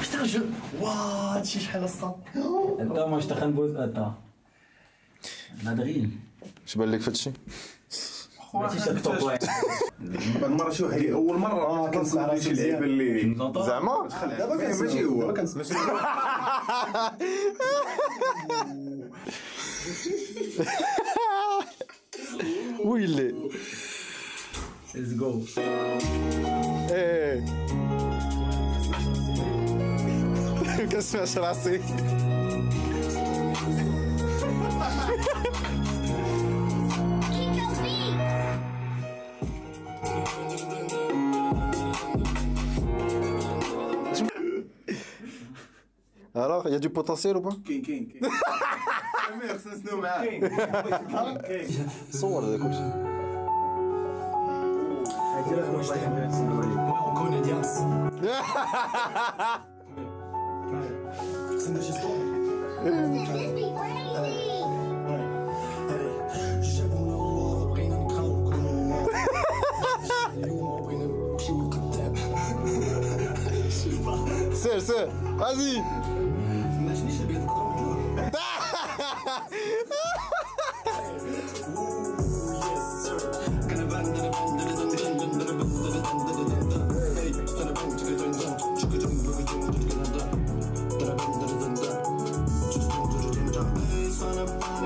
بيتان جو واه هادشي شحال الصاد انت ما اشتغل بوز انت نادغين اش بان لك في هادشي ماشي تكتب بعد المره شي واحد اول مره كنسمع راه شي لعيبه اللي زعما دابا ماشي هو. ويلي ليتس جو إيه كنسمعش راسي Alors, il y a du potentiel ou pas? كاين كاين كاين امير خصنا نسناو معاه صور هذا كلشي سير سير vas-y sun above.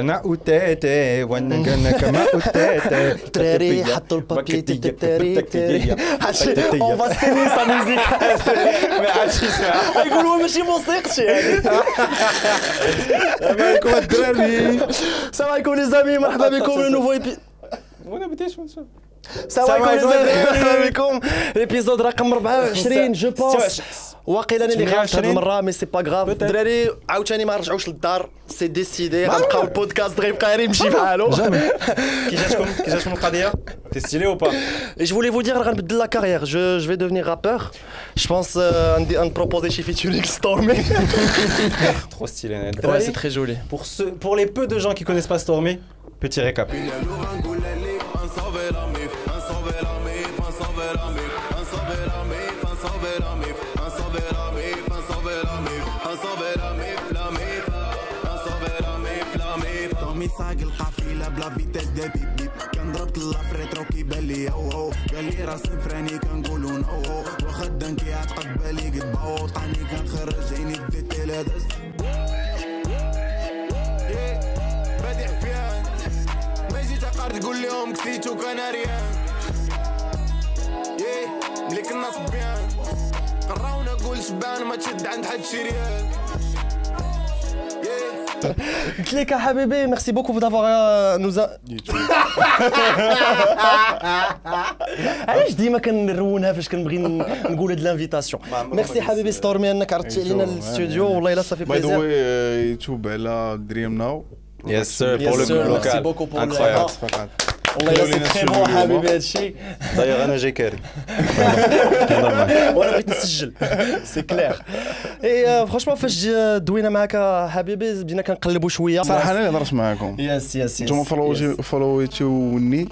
كان اوتاتي وأنا كان كما اوتاتي تراري حطوا البابي تراري اون فا سيني سا ميوزيك. ما عادش يسمع يقولوا ماشي موسيقتي هذه عليكم الدراري. السلام عليكم لي زامي مرحبا بكم لنوفو ايبي وأنا بديت ونشوف السلام عليكم مرحبا بكم. الابيزود رقم 24 جو بونس. واقيلا انا اللي غلطت هذه 28. المره مي سي با غراف الدراري عاوتاني ما رجعوش للدار سي ديسيدي غنبقاو البودكاست غيبقى غير يمشي بحالو كي جاتكم كي جاتكم القضيه تي ستيلي ou pas Et je voulais vous dire, غنبدل لا كارير je, je vais devenir rappeur. Je pense euh, ندي- نبروبوزي شي featuring Stormy. trop stylé Ned. Ouais, c'est très joli. pour ceux pour les peu de gens qui connaissent pas Stormy petit récap ساق القافلة بلا فيتاس ديال بيب بيب. كان ضربت اللافريت رو كيبان لي هو هو قال لي راسي فراني كنقولو نو واخا الدم كيعتقد بالي قد باوطاني كنخرج عيني بديت لا داز بادي حفيان ما جيت عقار تقول لهم كسيتو كناريان يه ملي كنا صبيان قراونا قول شبان ما تشد عند حد شريان. قلت لك يا حبيبي ميرسي بوكو دافوار نوزا علاش ديما كنرونها فاش كنبغي نقول هاد لانفيتاسيون ميرسي حبيبي ستورمي انك عرضتي علينا الاستوديو والله الا صافي باي ذا بليزير واي يوتيوب على دريم ناو yes sir Yes, pour le sir. Merci local والله الا سي تري بون حبيبي هذا الشيء. دايوغ أنا جاي كاري. وأنا بغيت نسجل. c'est clair et franchement فاش دوينا معاك حبيبي بدينا كنقلبوا شوية. صراحة أنا اللي هضرت معاكم. yes yes نتوما follow تي follow يتوني.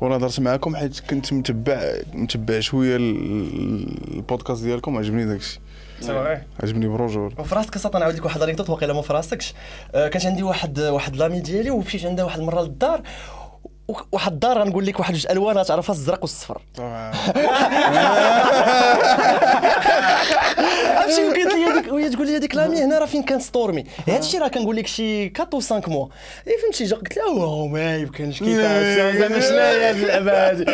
وأنا هضرت معاكم حيت كنت متبع متبع شوية ال- البودكاست ديالكم عجبني داكشي. عجبني projet وفي راسك أصلا نعاود لك واحد ال anecdote واقيلا ما في راسكش آه، كانت عندي واحد واحد l'amie ديالي ومشيت عندها واحد المره للدار. واحد الدار غنقول لك واحد جوج ألوان تعرفها الزرق والصفر. عرفتي وقالت لي هذيك وهي تقول لي هذيك l'amie هنا راه فين كان ستورمي هذا الشيء راه كنقول لك شي 4 و 5 موا اي فهمتي جا قلت لها واه ما يمكنش كيفاش؟ زعما شنو هي هذه اللعبة هذه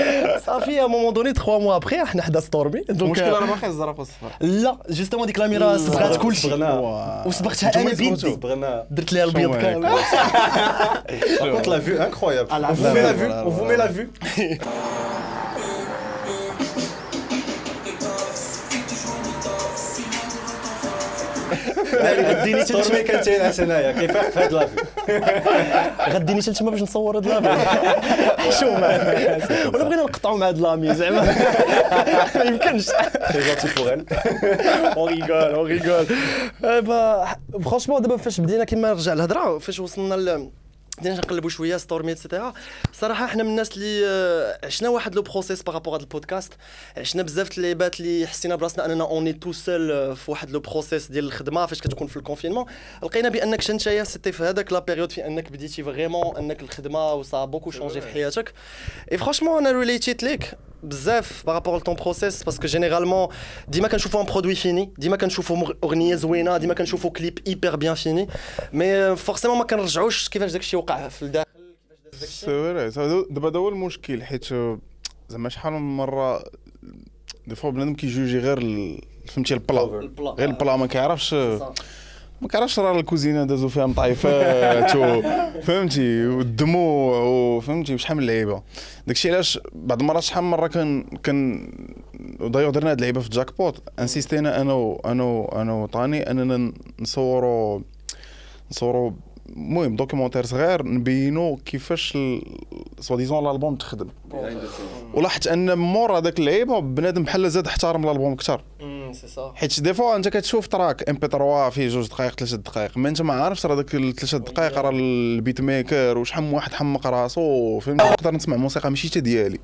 صافي à moment donné 3 mois après حنا حدا ستورمي donc المشكل راه باقي الزرق والصفر. لا justement ديك l'amie راه صبغات كلشي. وصبغتها أنا بيدي درت لها البيض كامل. vue, incroyable. On vous met la vue, on vous met la vue. غديني ستورمي كانت هنايا كيف في هاد la vue غديني حتى تما باش نصور هاد l'amie حشومه ولا بغينا نقطعوا مع هاد l'amie زعما. ما يمكنش. Très gentil pour elle. on rigole on rigole franchement دابا فاش بدينا كيما نرجع الهضره فاش وصلنا ل بدينا نقلبوا شوية ستورمي et cetera صراحة حنا من الناس اللي آه، عشنا واحد le process par rapport هذا البودكاست. عشنا بزاف د اللعيبات اللي حسينا براسنا أننا on est tout seul في واحد le process ديال الخدمة فاش كتكون في ال confinement لقينا بأنك انت c'était في هذاك la période في أنك بديتي vraiment أنك الخدمة و ça a beaucoup changé في حياتك. et franchement أنا relate يت ليك بزاف par rapport ل ton process parce que généralement ديما كنشوفوا un produit fini ديما كنشوفوا مغ- اغنيه زوينه ديما كنشوفوا كليب hyper bien fini mais forcément ما كنرجعوش كيفاش داكشي وقع في الداخل c'est vrai دابا هذا هو المشكل حيت آه، زعما شحال من مره des fois بنادم كيجوجي غير ال- فهمتي البلا البلا. غير البلا ما كيعرفش ما كيعرفش راه الكوزينة دازو فيها مطايفات فهمتي؟ والدموع وفهمتي وشحال من لعيبة. داكشي علاش بعض المرات شحال من مرة كان كان دايوغ درنا هاد اللعيبة في Jackpot insister نا أنا و أنا و أنا وطاني أننا نصوروا نصوروا المهم documentaire صغير نبينوا كيفاش soi-disant الألبوم تخدم. ولاحظت أن مور هذاك اللعيبه بنادم بحال زاد احترم الألبوم أكثر حيت des fois أنت كتشوف track MP 3 فيه جوج دقائق ثلاثة دقائق ما أنت ما عارفش راه داك الثلاثه دقائق راه ال beatmaker وشحال من واحد حمق راسو فهمتي نقدر نسمع موسيقى ماشي حتى ديالي.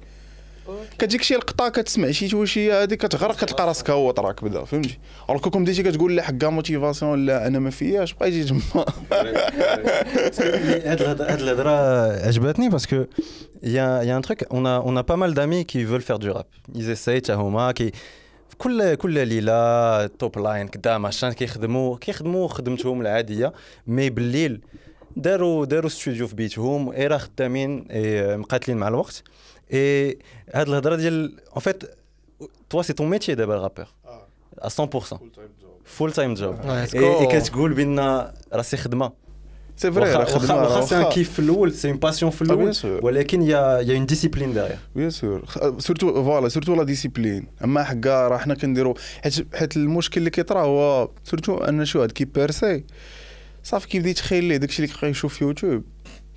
كتجيك شي لقطة كتسمع شي توشيه هذيك كتغرق كتلقى راسك هو track بدا فهمتي؟ alors كون بديتي كتقول لا حكا motivation لا أنا ما فياش بقيتي تما هاد الهضرة عجبتني parce que y a y a un truc on on mal d'amis qui veulent faire du rap. Ils essayent حتى هما كي كل كل ليلة topline كدا ماشان كيخدموا كيخدموا خدمتهم العادية mais بالليل داروا داروا استوديو في بيتهم اي راه خدامين إي مقاتلين مع الوقت. اي هاد الهضره ديال en fait toi c'est ton métier دابا ال rappeur 100% full time job اي كتقول بان راسي خدمه c'est vrai راه واخا خدمه واخا راه c'est un. كيف في الأول c'est une passion في bien الأول sûr. ولكن y a y a une discipline derrière bien sûr surtout voilà surtout la discipline اما حكا راه حنا كنديرو حيت حيت المشكل اللي كيطرا هو surtout un شو هاد كي percer صافي كيبدا يتخيل ليه؟ داكشي اللي كيبقى يشوف في يوتيوب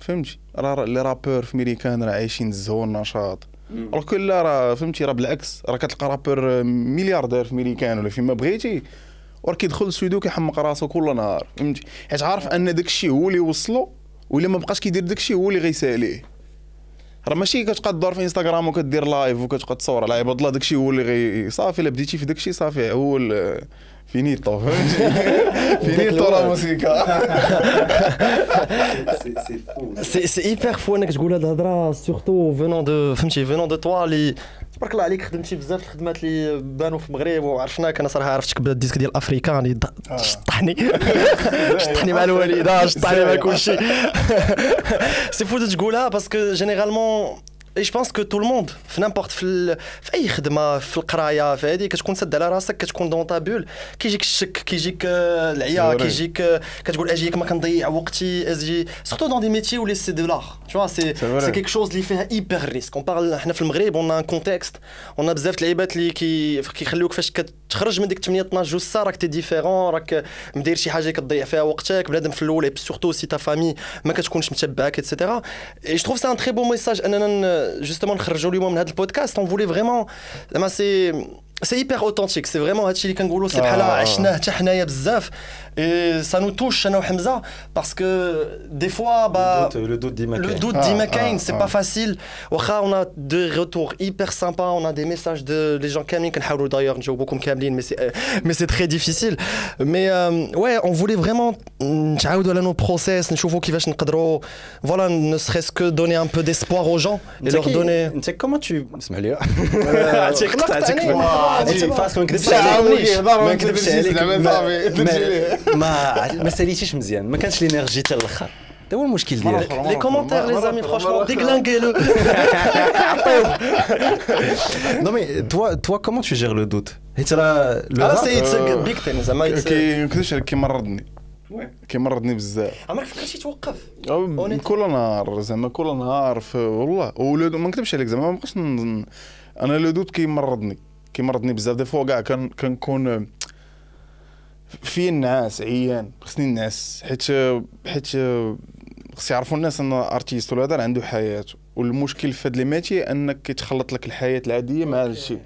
فهمتي؟ راه les rappeurs في ميريكان راه عايشين الزهو النشاط alors que لا راه فهمتي راه بالعكس راه كتلقى rappeur ملياردير في ميريكان ولا فيما بغيتي. وراه كيدخل الاستوديو كيحمق راسو كل نهار فهمتي. حيت عارف أن داكشي هو اللي وصلو ولا ما بقاش كيدير داكشي هو اللي غيساليه. راه ماشي كتبقى تدور في إنستغرام وكدير live وكتبقى تصور على عباد الله داكشي هو اللي غي صافي إلا بديتي في داكشي صافي هو ال- finito فهمتي finito la musique c'est c'est hyper fou انك تقول هاد الهضره surtout venant de فهمتي venant de toi اللي تبارك الله عليك خدمتي بزاف الخدمات اللي بانوا في المغرب وعرفناك أنا صراحة عرفتك بال disque ديال افريكاني ض- شطحني شطحني مع الوالده شطحني مع كلشي c'est fou تقولها parce que généralement et je pense que tout le monde في n'importe في, ال- في اي خدمه في القرايه في هذه كتكون سد على راسك كتكون dans ta bulle كيجيك الشك كيجيك آه، العيا C'est vrai. كيجيك آه، كتقول اجيك ما كنضيع وقتي أجي surtout dans des métiers اللي c'est de l'art tu vois c'est C'est vrai. c'est quelque chose اللي فيها hyper risque on parle حنا في المغرب on est en contexte اون بزاف د اللعيبات اللي كي كيخليوك فاش كتخرج من ديك 8 12 جوج ساعه راك t'es différent راك مدير شي حاجة كتضيع فيها وقتك بنادم في الأول surtout si ta famille ما كتكونش متبعك et cetera et je trouve c'est un très bon message اننا justement نخرجوا اليوم من هذا البودكاست on voulait vraiment زعما c'est c'est hyper authentique c'est vraiment هادشي اللي كنقولوا c'est بحال آه. عشناه حتى حنايا بزاف اي سا نو توش انا وحمزه باسكو دي فوا با Le doute dit Le Mackay. doute Ah, d'Ima ah, Kane, c'est ah. pas facile. Wacha, on a des retours hyper sympas, on a des messages de les gens كاملين كنحاولوا d'ailleurs نجاوب beaucoup كاملين mais c'est euh, mais c'est très difficile. Mais euh, ouais, on voulait vraiment نتعاودوا على nos process, نشوفوا كيفاش نقدروا voilà, ne serait-ce que donner un peu d'espoir aux gens et انت leur كي- donner انت كما tu اسمح لي عرفتي قطعتني. ما ما ساليتيش مزيان. ما كانش لينيرجي حتى الآخر. هذا هو المشكل ديالك. Les commentaires, les amis, franchement, déglinguez-le. Non mais toi, toi comment tu gères le doute حيت راه it's a big thing. زعما it's a- كي ما نكذبش عليك كيمرضني كيمرضني بزاف عمرك فكرتي توقف؟ كل نهار زعما كل نهار والله ولو ما نكذبش عليك زعما ما بقاش أنا لو دوت كيمرضني كيمرضني بزاف دي فوا كاع كان كنكون في النعاس عيان خصني نعس حيت حيت خص يعرفوا الناس un artiste ولا هذا عنده حياة. والمشكل في هاد les métiers أنك كيتخلط لك الحياة العادية مع هادشي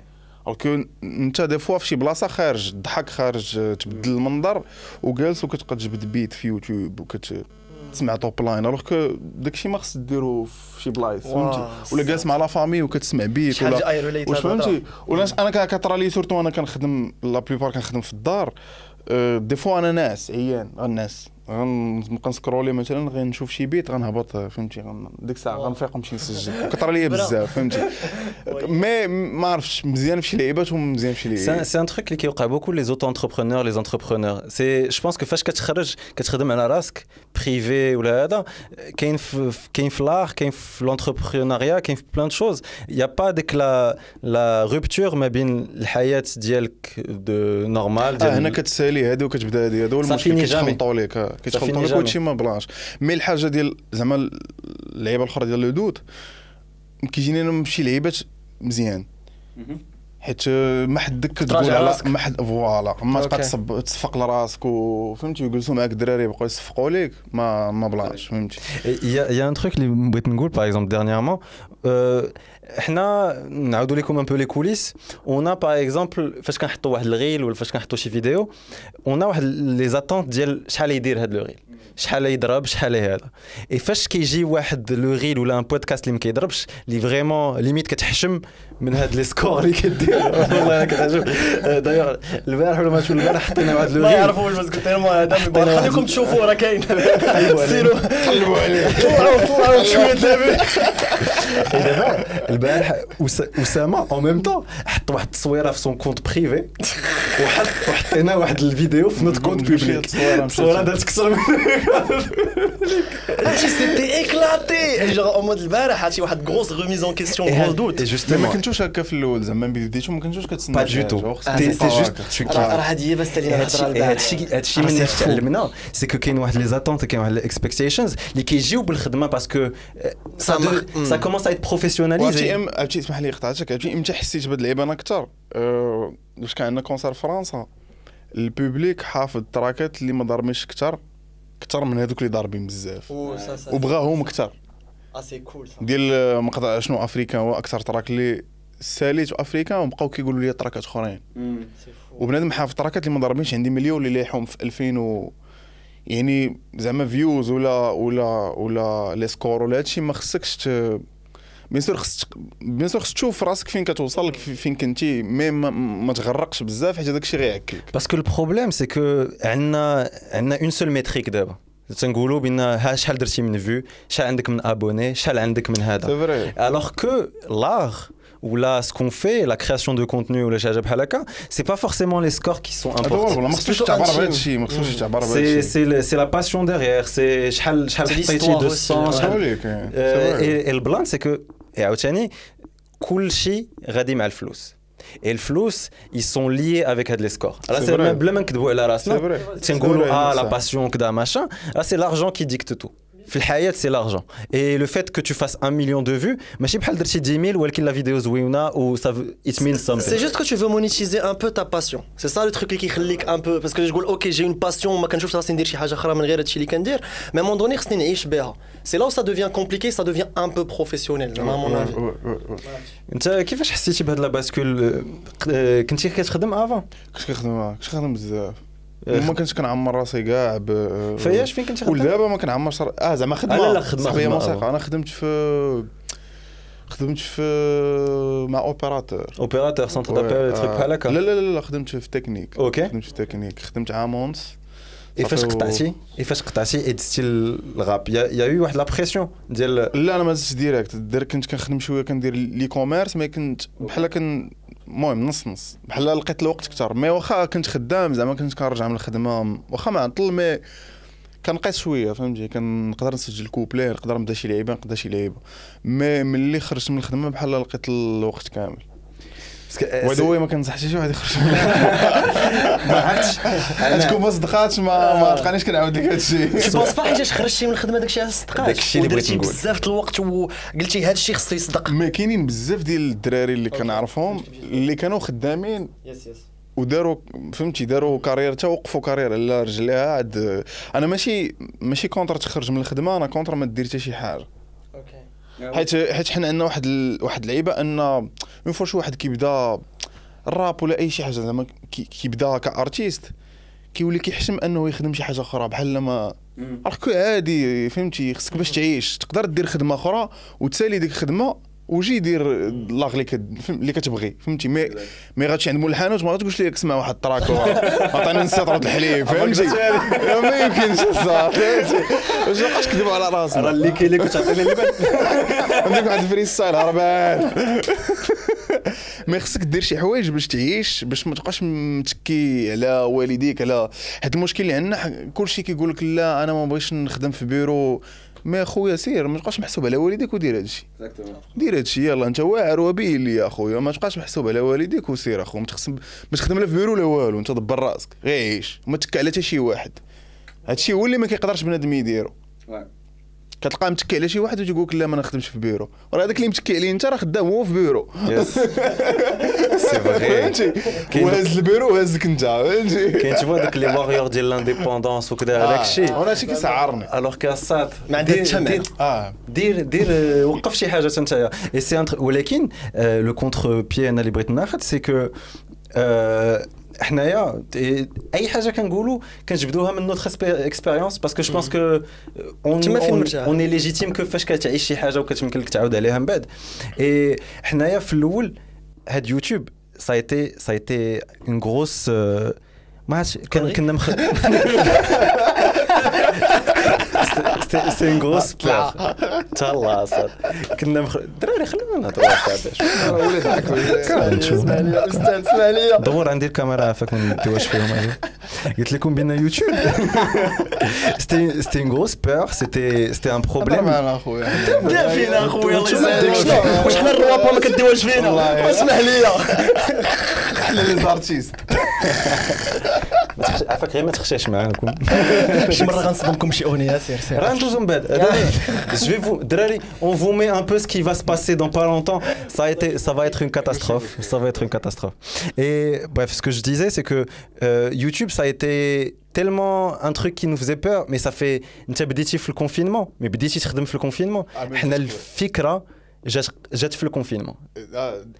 alors que أنت des fois في شي بلاصة خارج الضحك خارج تبدل المنظر وجالس وكتبقى تجبد beat في يوتيوب وكت تسمع topline alors que داكشي ما خص ديرو في شي بلايص فهمتي؟ ولا جالس مع la famille وكتسمع beat ولا واش فهمتي؟ ولا أنا كا- كطرا لي surtout أنا كنخدم la plupart كنخدم في الدار. أه، des fois أنا ناس عيان غنعس غنبقى ن scroller مثلا غنشوف شي beat غنهبط فهمتي غن- ديك الساعة غنفيق ونمشي نسجل. كطرا ليا. بزاف فهمتي. mais ما عرفتش مزيان في شي لعيبات ومزيان في شي لعيبات. c'est un truc اللي كيوقع beaucoup les auto-entrepreneurs, les entrepreneurs. C'est, je pense que فاش كتخرج كتخدم على راسك privé ولا هذا كاين كاين في l'art كاين في l'entrepreneuriat كاين في plein de choses y a pas ديك la la rupture ما بين الحياة ديالك de normal آه هنا كتسالي هذه وكتبدا هذه هذا هو المشكل كيتخلطوا آه، كيتخلطوا finit لك. وهادشي ما بلاش. mais الحاجة ديال زعما اللعيبة الأخرى ديال les doutes كيجيني أنا شي لعيبات مزيان. حيت ما حدك تقول على راسك. ما حد voilà. ما تبقى. تصب تصفق لراسك وفهمتي ويجلسوا معاك الدراري يبقاو يصفقوا ليك ما ما بلاش فهمتي؟ a, il y a un truc اللي بغيت نقول exemple dernièrement euh, حنا نعاودوا لكم peu les coulisses. On a par exemple فاش كنحطوا واحد ال reel ولا فاش كنحطوا شي فيديو a واحد les attentes ديال شحال يدير هذا ال reel شحال يضرب شحال هذا. اي فاش كيجي واحد لو غيل ولا un podcast اللي ما كيضربش اللي vraiment limite كتحشم من هاد les scores اللي كدير. والله كتعجب دايوغ البارح ولا ما شو البارح حطينا واحد لو ما غيل يعرفوش بس قلت لهم هذا خليكم تشوفوا راه كاين. عليه. سيروا. قلبوا عليه طلعوا طلعوا شوية دابا. البارح أسامة en même temps حط واحد التصويرة في son compte privé وحط وحطينا واحد الفيديو في notre compte public. التصويرة دارت أكثر من هادشي c'était éclaté genre en mode البارح هادشي واحد grosse remise en question grosse doute mais justement كنتوش هكا في الأول زعما ملي بديتو ما كنتوش كتسنى pas tout وخصك c'est juste. راه هادي هي بس على هادشي هادشي من اللي. تعلمنا c'est que كاين واحد les attentes كاين واحد ال expectations اللي كيجيو بالخدمه parce que marche. ça commence à être professionnalisé ام عرفتي اسمح لي قطعتك عرفتي إمتى حسيت بهاد اللعيبه أنا أكثر. أه، واش كان عندنا concert في فرنسا. ال public حافظ التراكات اللي ما ضاربينش أكثر أكثر من هذوك اللي ضاربين بزاف. وبغاهم أكثر آه c'est cool ديال آه، ما قطع شنو افريكان هو أكثر track اللي ساليت افريكان وبقاو كيقولوا لي تراكات أخرين. وبنادم حافظ تراكات اللي ما ضاربينش عندي مليون اللي لايحهم في 2000 و يعني زعما views ولا ولا ولا les scores ولا هادشي ما خصكش ت... bien sûr خص bien sûr خص تشوف راسك فين كتوصل فين كنتي mais ما, ما تغرقش بزاف حيت هذاك الشيء غيعكلك parce que ال problème c'est que عندنا عندنا une seule métrique دابا. تنقولوا بأن ها شحال درتي من vues شحال عندك من abonnés شحال عندك من هذا. Alors que l'art ou là ce qu'on fait la création de contenu ou le شي حاجة بحال هكا c'est pas forcément les scores qui sont هذا هو importants والله ما خصوش plutôt تعبر un بهذا team. الشيء ما خصوش تعبر بهذا c'est الشيء c'est le- c'est la passion derrière c'est شحال شحال C'est حطيتي l'histoire 200 aussi, ouais. شحال هقول لك Euh, et, et le blanc, c'est que اي عاوتاني كل شيء غادي مع الفلوس اي الفلوس ils sont liés avec هاد les scores راه C'est c'est vrai. بلا ما نكذبوا على C'est راسنا vrai. تنقولوا C'est vrai, آه لا ça. passion كذا machin راه سي لارجون كي ديكت تو في الحياة c'est l'argent et le fait que tu fasses 1 مليون de vues ماشي بحال درتي 10000 ولكن la vidéo زوينه و ça veut- it means C'est something juste que tu veux monétiser un peu ta passion. C'est ça le truc qui يخليك un peu parce que je dis OK, j'ai une passion, ما كنشوفش راسي ندير شي حاجة أخرى من غير هادشي اللي كندير, mais à un moment donné خصني نعيش بها. C'est là où ça devient compliqué, ça devient un peu professionnel, à mon avis. Ouais, ouais, ouais. انت كيفاش حسيتي بهاد la bascule آه، كنتي كتخدم avant كنت كنخدم كنت كنخدم بزاف وما كنتش كنعمر راسي كاع ب فياش فين كنتي خدام؟ ودابا ما كنعمرش آه زعما خدمة. لا، لا، خدمة، صاحبي موسيقى آه. أنا خدمت في خدمت في مع opérateur opérateur centre d'appel trucs بحال هكا لا لا لا خدمت في technique OK خدمت في تكنيك خدمت عام ونص. اي فاش قطعتي اي فاش قطعتي الغاب يا يا واحد la pression ديال لا أنا ما زدتش direct دير كنت كنخدم شوية كندير les commerces ما كنت بحال كن المهم نص نص بحال لقيت الوقت كثر mais واخا كنت خدام زعما كنت كنرجع من الخدمة واخا معطل mais كنقيس شوية فهمتي؟ كنقدر نسجل كوبلي نقدر نبدا شي لعيبة نقدر شي لعيبة. mais ملي خرجت من الخدمة بحال لقيت الوقت كامل. وهذا هو ما كنصحش شي واحد يخرج. ما عرفتش. تكون ما صدقاتش ما ما تلقانيش كنعاود لك هذا الشيء. penses pas حيتاش خرجتي من الخدمة داكشي على الصدقات داكشي اللي بغيت نقول. بزاف د الوقت وقلتي هذا الشيء خصو يصدق. ما كاينين بزاف ديال الدراري اللي كنعرفهم اللي كانوا خدامين يس يس وداروا فهمتي داروا carrière حتى وقفوا carrière على رجليها. عاد أنا ماشي ماشي contre تخرج من الخدمة أنا contre ما دير حتى شي حاجة. حيت حيت حنا عندنا واحد ال... واحد اللعيبة une fois شي واحد كيبدا الراب ولا أي شي حاجة زعما كي- كيبدا ك artiste كيولي كيحشم أنه يخدم شي حاجة أخرى بحال لما راك عادي فهمتي خصك باش تعيش تقدر دير خدمة أخرى وتسالي ديك الخدمة وجي دير l'art اللي اللي كتبغي فهمتي؟ مي مي غاتمشي عند مول الحانوت ما غاتقولش ليه اسمع واحد ال track عطيني نص يطرو الحليب فهمتي؟ ما يمكنش فهمتي؟ واش مابقاش كذبوا على راسنا؟ اللي كاين اللي كنت تعطيني اللبن عندك واحد ال freestyle هربان ما خصك دير شي حوايج باش تعيش باش ما تبقاش متكي على والديك على حيت المشكل اللي عندنا كلشي كيقول لك لا أنا ما بغيتش نخدم في بيرو. ما خويا سير ما تبقاش محسوب على والديك ودير هادشي دير هادشي يلا انت واعر وبين لي يا خويا ما تبقاش محسوب على والديك وسير اخو ما تخصم ما تخدم لا في بيرو لا والو انت دبر راسك غير عيش ما تكى على حتى شي واحد. هادشي هو اللي ما كيقدرش بنادم يديرو. كتلقاه متكي على شي واحد وتيقول لك لا ما نخدمش في بيرو. وراه هذاك اللي متكي عليه انت راه خدام هو في بيرو. يس سي فغي فهمتي؟ وهز البيرو وهزك انت فهمتي؟ كاين تشوف داك لي واريور ديال لانديبوندونس وكذا هذاك الشيء. أنا هادشي كيسعرني الوغ كاسات ما عندها حتى معنى. آه. دير دير آه، وقف شي حاجة انتر ولكن لو كونتر بيي أنا اللي بغيت ناخذ سي كو حنايا أي حاجة كنقولوا كنجبدوها من نوتر اكسبيريونس باسكو جو بونس كو اون. اون ليجيتيم كو فاش كتعيش شي حاجة وكتمكن لك تعاود عليها من بعد. اي حنايا في الأول هاد يوتيوب سا ايتي سا ايتي اون غروس ما عرفتش كنا مخ سي اون غروس بير تهلا صاد كنا الدراري خلونا نهضروا أستاذ اسمع لي دور عندي الكاميرا عافاك ما نديوهاش فيهم قلت لكم بان يوتيوب سيتي سيتي اون غروس بور سيتي سيتي ان بروبليم معنا اخويا بدا فينا اخويا الله شنو واش حنا الروابا ما كديوهاش فينا. اسمح لي حنا لي زارتيست عافاك غير ما تخشاش معاكم شي مره غنصدمكم شي اغنيه سير سير راه ندوزو من بعد je vais vous دراري on vous met un peu ce qui va se passer dans pas longtemps ça a été ça va être une catastrophe ça va être une catastrophe et bref ce que je disais c'est que euh, YouTube ça a été tellement un truc qui nous faisait peur mais ça fait انت بديتي في الكونفينمون mais بديتي تخدم في الكونفينمون حنا الفكره جات جات في الكونفينمون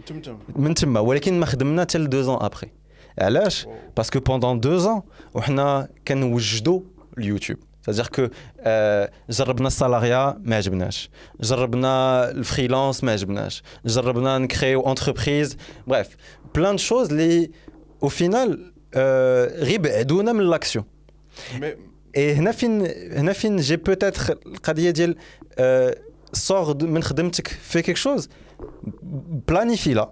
تمتم من تما ولكن ما خدمنا حتى ل 2 ans ابري علاش parce que pendant 2 ans وحنا كنوجدوا اليوتيوب c'est-à-dire que آه، جربنا ال salariat ما عجبناش جربنا ال freelance ما عجبناش جربنا نكريو entreprise bref plein de choses اللي au final آه، غير بعدونا من l'action اي هنا فين هنا فين جي بوتيتر القضية ديال آه، صور من خدمتك في كيك شوز بلانيفي لا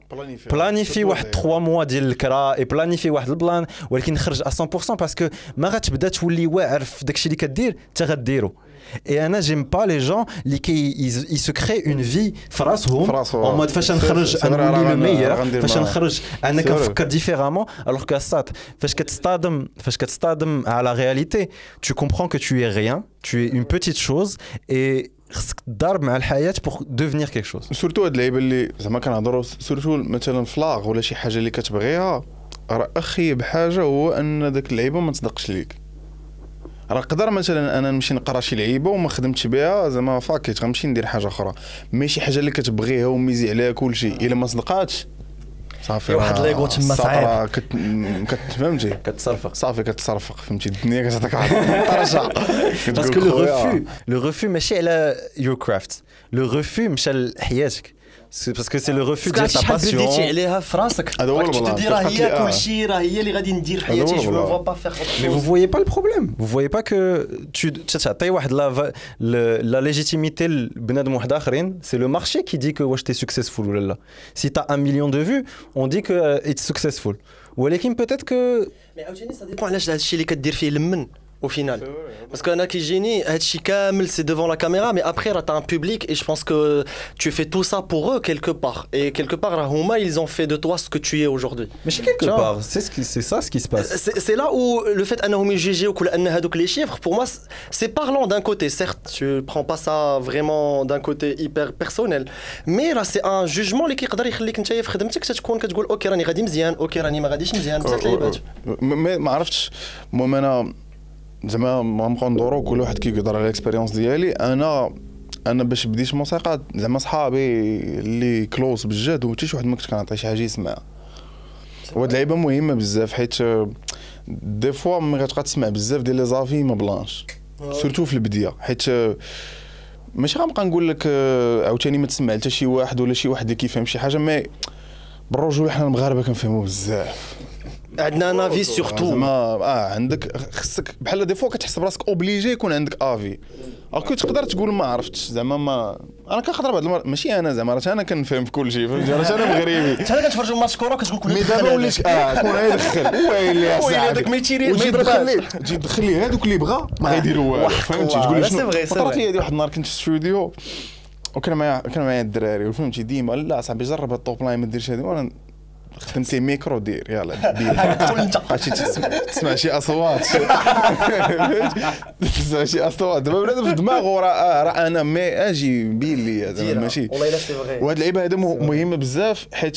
بلانيفي واحد 3 موا ديال الكرا اي بلانيفي واحد البلان ولكن خرج 100% باسكو ما غتبدا تولي واعر في داكشي اللي كدير انت غديرو Et Anna, j'aime pas les gens اللي كي ils, ils se créent une vie في راسهم في راسهم. en mode فاش C'est- نخرج c'est vrai، راه نولي لو غن- ميور راه غندير فاش معاه. نخرج أنا C'est vrai. كنفكر ديفيرامون الوغ كاسات فاش كتصطدم فاش كتصطدم على réalité tu comprends que tu es rien tu es une petite chose et خصك تضارب مع الحياة pour devenir quelque chose. surtout هاد اللعيبة اللي زعما كنهضروا surtout مثلا ف l'art ولا شي حاجة اللي كتبغيها راه اخيب حاجة هو أن داك اللعيبة ما تصدقش ليك. راه نقدر مثلا أنا نمشي نقرأ شي لعيبة وما خدمتش بها زعما ف la quête غنمشي ندير حاجة أخرى. mais شي حاجة اللي كتبغيها و miser عليها كلشي إلا ما صدقاتش صافي واحد ليغو تما صعيب. كت... كت... فهمتي كتصرفق صافي كتصرفق فهمتي الدنيا كتعطيك طرشه Parce que le refus, le refus ماشي على your craft. Le refus مشى لحياتك. C'est parce que c'est le refus باسكو ديال عرفتي ta شحال بديتي passion. عليها في راسك هذا هو راك البلان. تدي راه كتبقى هي تلقى- كل شيء راه هي اللي غادي ندير في هذا هو حياتي جو البلان. فوا با فيغ Mais vous voyez pas le problème. Vous voyez pas que tu تعطي واحد la va- le- la légitimité لبنادم واحد اخرين c'est le marché qui dit que واش t'es successful ولا لا. Si t'as un million de vues, on dit que uh, it's successful. ولكن peut-être que مي عاوتاني سا ديبون علاش هذا الشيء اللي كدير فيه لمن au final. Parce qu'il y qui génie, c'est devant la caméra, mais après, tu as un public et je pense que tu fais tout ça pour eux quelque part. Et quelque part, Rahuma, ils ont fait de toi ce que tu es aujourd'hui. Mais c'est quelque part, c'est ce ça ce qui se passe. C'est là où le fait GG ou les chiffres, pour moi, c'est parlant d'un côté. Certes, tu ne prends pas ça vraiment d'un côté hyper personnel, mais là, c'est un jugement qui peut faire que tu ok, زعما ما ندورو كل واحد كيقدر على الاكسبيريونس ديالي. أنا أنا باش بديت موسيقى زعما صحابي اللي كلوز بجد وحتى شي واحد ما كنت كنعطي شي حاجة يسمع. وهاد اللعيبة مهمة بزاف حيت آه، دي فوا ملي غتبقى تسمع بزاف ديال لي زافي ما بلانش. سورتو في البداية. حيت آه، ماشي غنبقى نقول لك آه، عاوتاني ما تسمع حتى شي واحد ولا شي واحد اللي كيفهم شي حاجة مي بالرجوله حنا المغاربة كنفهموا بزاف. عندنا ان افي سور تو زعما آه عندك خصك بحال دي فوا كتحس براسك اوبليجي يكون عندك آفي. اكو تقدر تقول ما عرفتش زعما ما أنا كنخاطر بعض المرات ماشي أنا زعما راه أنا كنفهم في كل شيء فهمتي؟ راه أنا مغربي. انت أنا كتفرج ماتش كره كتقول كل مي دابا وليت آه كون يدخل ويلي يا صاحبي هذاك ما يتيري- ما ليه تجي تدخل ليه هذوك اللي بغا ما غيديروا والو فهمتي. تقول لي شنو؟ طرات. لي هذه واحد النهار كنت في الاستوديو وكان معايا كان معايا الدراري وفهمتي؟ ديما لا صاحبي جرب ال topline ما ديرش هذه وأنا خدمت لي ميكرو دير يلا عرفتي تسمع, شي أصوات. تسمع شي أصوات. دابا بنادم في دماغه راه راه أنا mais أجي بين لي زعما ماشي. والله إلا c'est vrai. وهاد اللعيبه هذا مه- مهمه بزاف حيت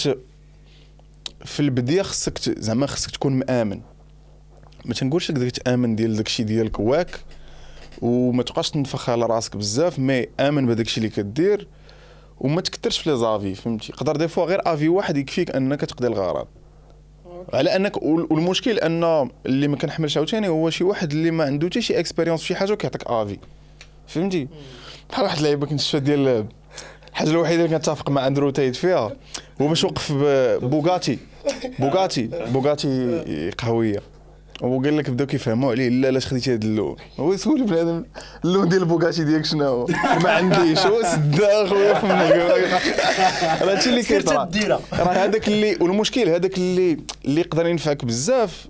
في البداية خصك زعما خصك تكون مآمن. ما تنقولش لك داك تآمن ديال داكشي ديالك واك وما تبقاش تنفخ على راسك بزاف mais آمن بهداك الشيء اللي كدير. وما تكثرش في les avis فهمتي؟ يقدر des fois غير avis واحد يكفيك أنك تقضي الغرض. على أنك وال- والمشكل أن اللي ما كنحملش عاوتاني هو شي واحد اللي ما عنده حتى شي expérience في شي حاجة وكيعطيك avis فهمتي؟ بحال واحد اللعيبة كنت شفت ديال الحاجة الوحيدة اللي كنتفق مع أندرو تايت فيها هو باش وقف Bugatti. Bugatti. Bugatti قهوية. وقال لك بداو كيفهموا عليه لا لاش خديتي هذا اللون. هو يسول بنادم اللون ديال ال Bugatti ديالك شنو هو؟ ما عنديش هو سدا اخويا فهمني راه هادشي اللي كيطرا. راه هذاك اللي والمشكل هذاك اللي اللي يقدر ينفعك بزاف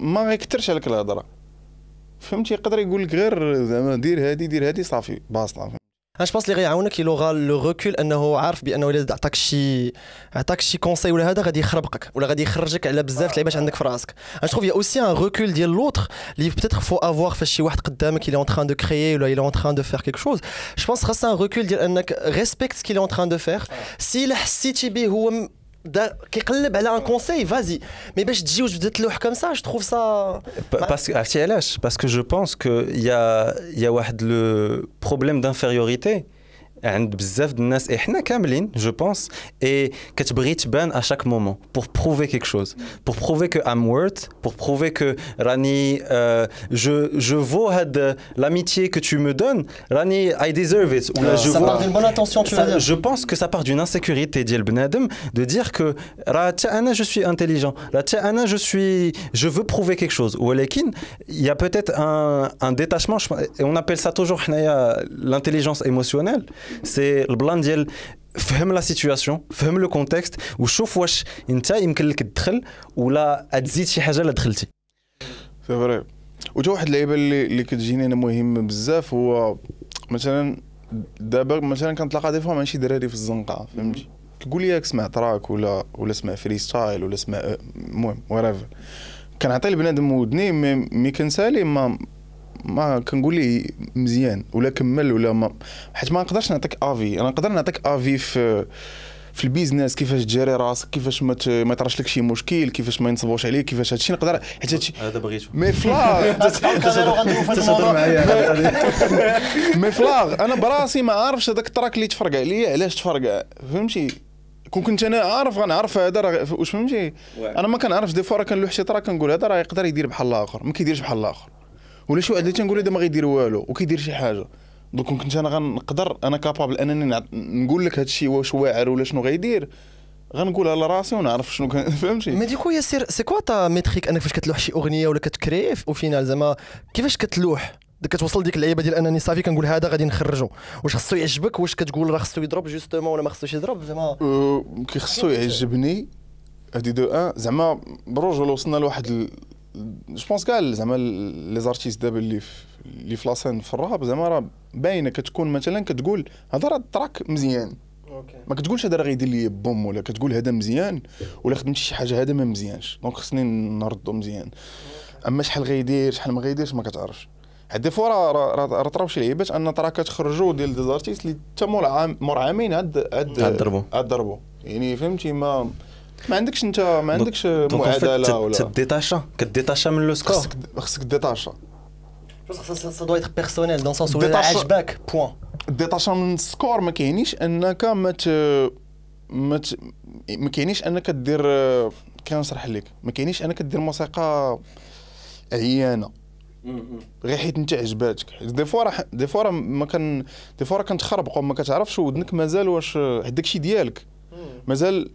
ما غيكثرش عليك الهضرة. فهمتي؟ يقدر يقول لك غير زعما دير هادي دير هادي صافي باصله أنا je pense اللي غيعاونك le gars le recul انه عارف بانه الا عطاك شي عطاك شي conseil ولا هذا غادي يخربقك ولا غادي يخرجك على بزاف لعيبات عندك في راسك أنا trouve y a aussi un recul ديال l'autre اللي peut-être faut avoir فاش شي واحد قدامك est en train de créer ولا est en train de faire quelque chose. je pense خاصها un recul ديال انك respecte ce qu'il est en train de faire. si إلا حسيتي به هو كيقلب على un conseil vas-y mais باش تجي وتبدا تلوح comme ça je trouve ça Pa- Parce que, عرفتي علاش؟ Parce que je pense qu'il y a, il y a واحد le problème d'infériorité. عند بزاف د الناس احنا كاملين جو بونس اي كتبغي تبان à chaque moment pour prouver quelque chose pour prouver que I'm worth pour prouver que راني euh, je je vaux هاد l'amitié que tu me donnes راني I deserve it ولا je ça vaux part d'une bonne intention tu vas Ça, dire je pense que ça part d'une insécurité ديال بنادم de dire que راه تا انا je suis intelligent راه تا انا je suis je veux prouver quelque chose ولكن il y a peut-être un, un détachement je pense- et on appelle ça toujours حنايا l'intelligence émotionnelle C'est البلان ديال فهم la situation فهم le contexte وشوف واش انت يمكن لك تدخل ولا تزيد شي حاجة لا دخلتي c'est vrai وتا واحد اللعيبه اللي اللي كتجيني أنا مهم بزاف هو مثلا دابا مثلا كنتلاقى des fois مع شي دراري في الزنقه فهمتي كيقول لي ياك سمع track ولا ولا سمع freestyle ولا سمع المهم ورافر كنعطي لبنادم ودني مي, مي كنسالي ما ما كنقول ليه مزيان ولا كمل ولا ما حيت ما نقدرش نعطيك avis أنا نقدر نعطيك avis في في ال business كيفاش تجاري راسك كيفاش ما ت- ما يطراش لك شي مشكل كيفاش ما ينصبوش عليك كيفاش هادشي. نقدر حيت هادشي هذا بغيتو مي فلاغ. معايا مي فلاغ. أنا براسي ما عارفش هذاك ال track اللي تفرقع ليا علاش تفرقع فهمتي؟ كون كنت أنا عارف غنعرف هذا راه واش فهمتي؟ أنا ما كنعرفش des fois راه كنلوح شي track كنقول هذا راه يقدر يدير بحال الآخر ما كيديرش بحال الآخر. ولا شي واحد اللي تنقول هذا ما غيدير والو وكيدير شي حاجة. donc كنت أنا غنقدر أنا capable أنني نقول لك هذا الشيء واش واعر ولا شنو غيدير. غنقولها لراسي ونعرف شنو كان فهمتي؟ mais du coup ياسر c'est quoi ta métrique أنك فاش كتلوح شي أغنية ولا كتكري au final زعما كيفاش كتلوح؟ كتوصل ديك اللعيبة ديال أنني صافي كنقول هذا غادي نخرجو. واش خصو يعجبك؟ واش كتقول راه خصو يضرب جوستومون ولا ما خصوش يضرب؟ زعما أه، كي خصو يعجبني هادي دو ان زعما بروجول وصلنا لواحد. جو بونس كاع زعما لي زارتيست دابا اللي في اللي في لاسين في الراب زعما راه باينة كتكون مثلا كتقول هذا راه التراك مزيان. ما كتقولش هذا راه غيدير لي بوم ولا كتقول هذا مزيان ولا خدمتي شي حاجة هذا ما مزيانش. دونك خصني نردو مزيان. أما شحال غيدير شحال ما غيديرش ما كتعرفش. حد des fois راه طراو شي لعيبات أن تراكات خرجوا ديال des artistes اللي حتى مور عام مور عامين عاد عاد عاد ضربوا. عاد ضربوا يعني فهمتي ما ما عندكش انت ما عندكش معادلة ولا تديتاشا كديتاشا من le score خصك خصك détacher ça doit être personnel dans le sens ولا عجبك point détacher من ال score ما كاينيش انك ما. ما. ما كاينيش انك دير كنشرح لك. ما كاينيش انك دير موسيقى عيانة. غير حيت انت عجباتك. دي فوا راه دي فوا راه ما كان دي فوا راه كنتخربق وما كتعرفش ودنك مازال واش هداك الشيء ديالك. مازال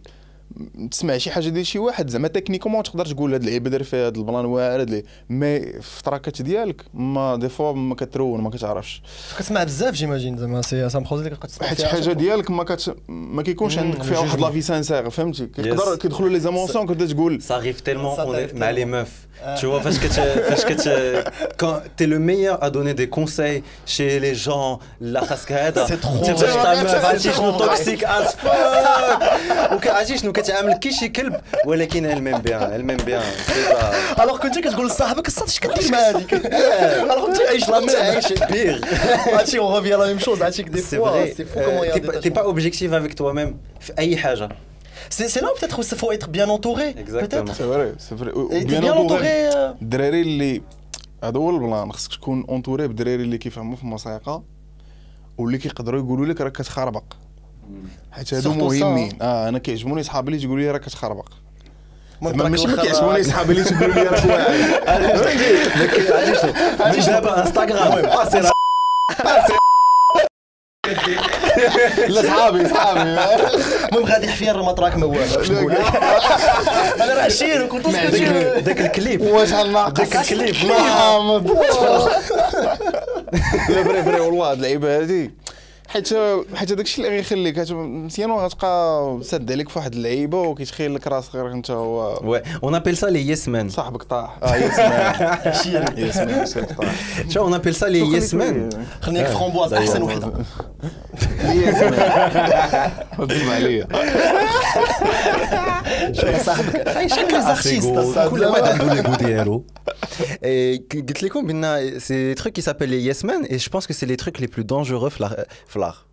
تسمع شي حاجة ديال شي واحد زعما تكنيكومون تقدر تقول هاد اللعيبه دار فيها هاد البلان واعر هاد اللي- مي في التراكات ديالك ما دي فوا ما كترون ما كتعرفش كتسمع بزاف جيماجين زعما سي سا بروجي اللي تسمع حيت حاجة ديالك ما كت ما كيكونش عندك فيها واحد. لافي سانسير فهمتي كيقدر. كيدخلوا لي زيمونسيون كتبدا تقول arrive est مع les tellement. meufs. Tu vois, parce que tu, parce que tu, quand t'es le meilleur à donner des conseils chez les gens, la cascade, C'est trop vrai. ta meuf. توكسيك as fuck وعرفتي شنو كتعامل كي شي كلب ولكن m'aime bien. C'est ça. الوغ كنت كتقول لصاحبك الصاد اش كدير مع هذيك الوغ انت عايش لا ميم عايش pire. هادشي اون ريفي لا ميم شوز عرفتي دي C'est فوا. سي فو كومون pas- t'es pas objectif avec toi-même في أي حاجة. C'est c'est là où peut-être où il faut être bien entouré. Exactement. Peut-être. c'est vrai c'est bien entouré. euh, الدراري اللي هذا هو البلان خصك تكون entouré بالدراري اللي كيفهموا في الموسيقى واللي كيقدروا يقولوا لك راك كتخربق حيت هادو مهمين. آه أنا كيعجبوني صحابي اللي تيقولوا لي راك كتخربق ماشي ما كيعجبوني صحابي اللي تيقولوا لي راك واعر من دابا انستغرام لا صحابي صحابي. المهم غادي حفيا راه ما تراك ما والو. أنا راه عشير وكنت ذاك الكليب. واش ناقص ذاك الكليب. لا فري فري والله هاد اللعيبة هادي. حيت حيت هذاك الشيء اللي غيخليك مزيان غتبقى ساد عليك في واحد اللعيبة وكيتخيل لك راسك غير انت هو on appelle ça les yes men. صاحبك طاح. آه vois, on appelle ça les yes men. خليني لك فرامبواز أحسن وحدة. تسمع عليا صاحبك شحال من artiste كل واحد عنده l'ego ديالو Et قلت لكم ben ces trucs qui s'appellent les yes men et je pense que c'est les trucs les plus dangereux في l'art- في l'art.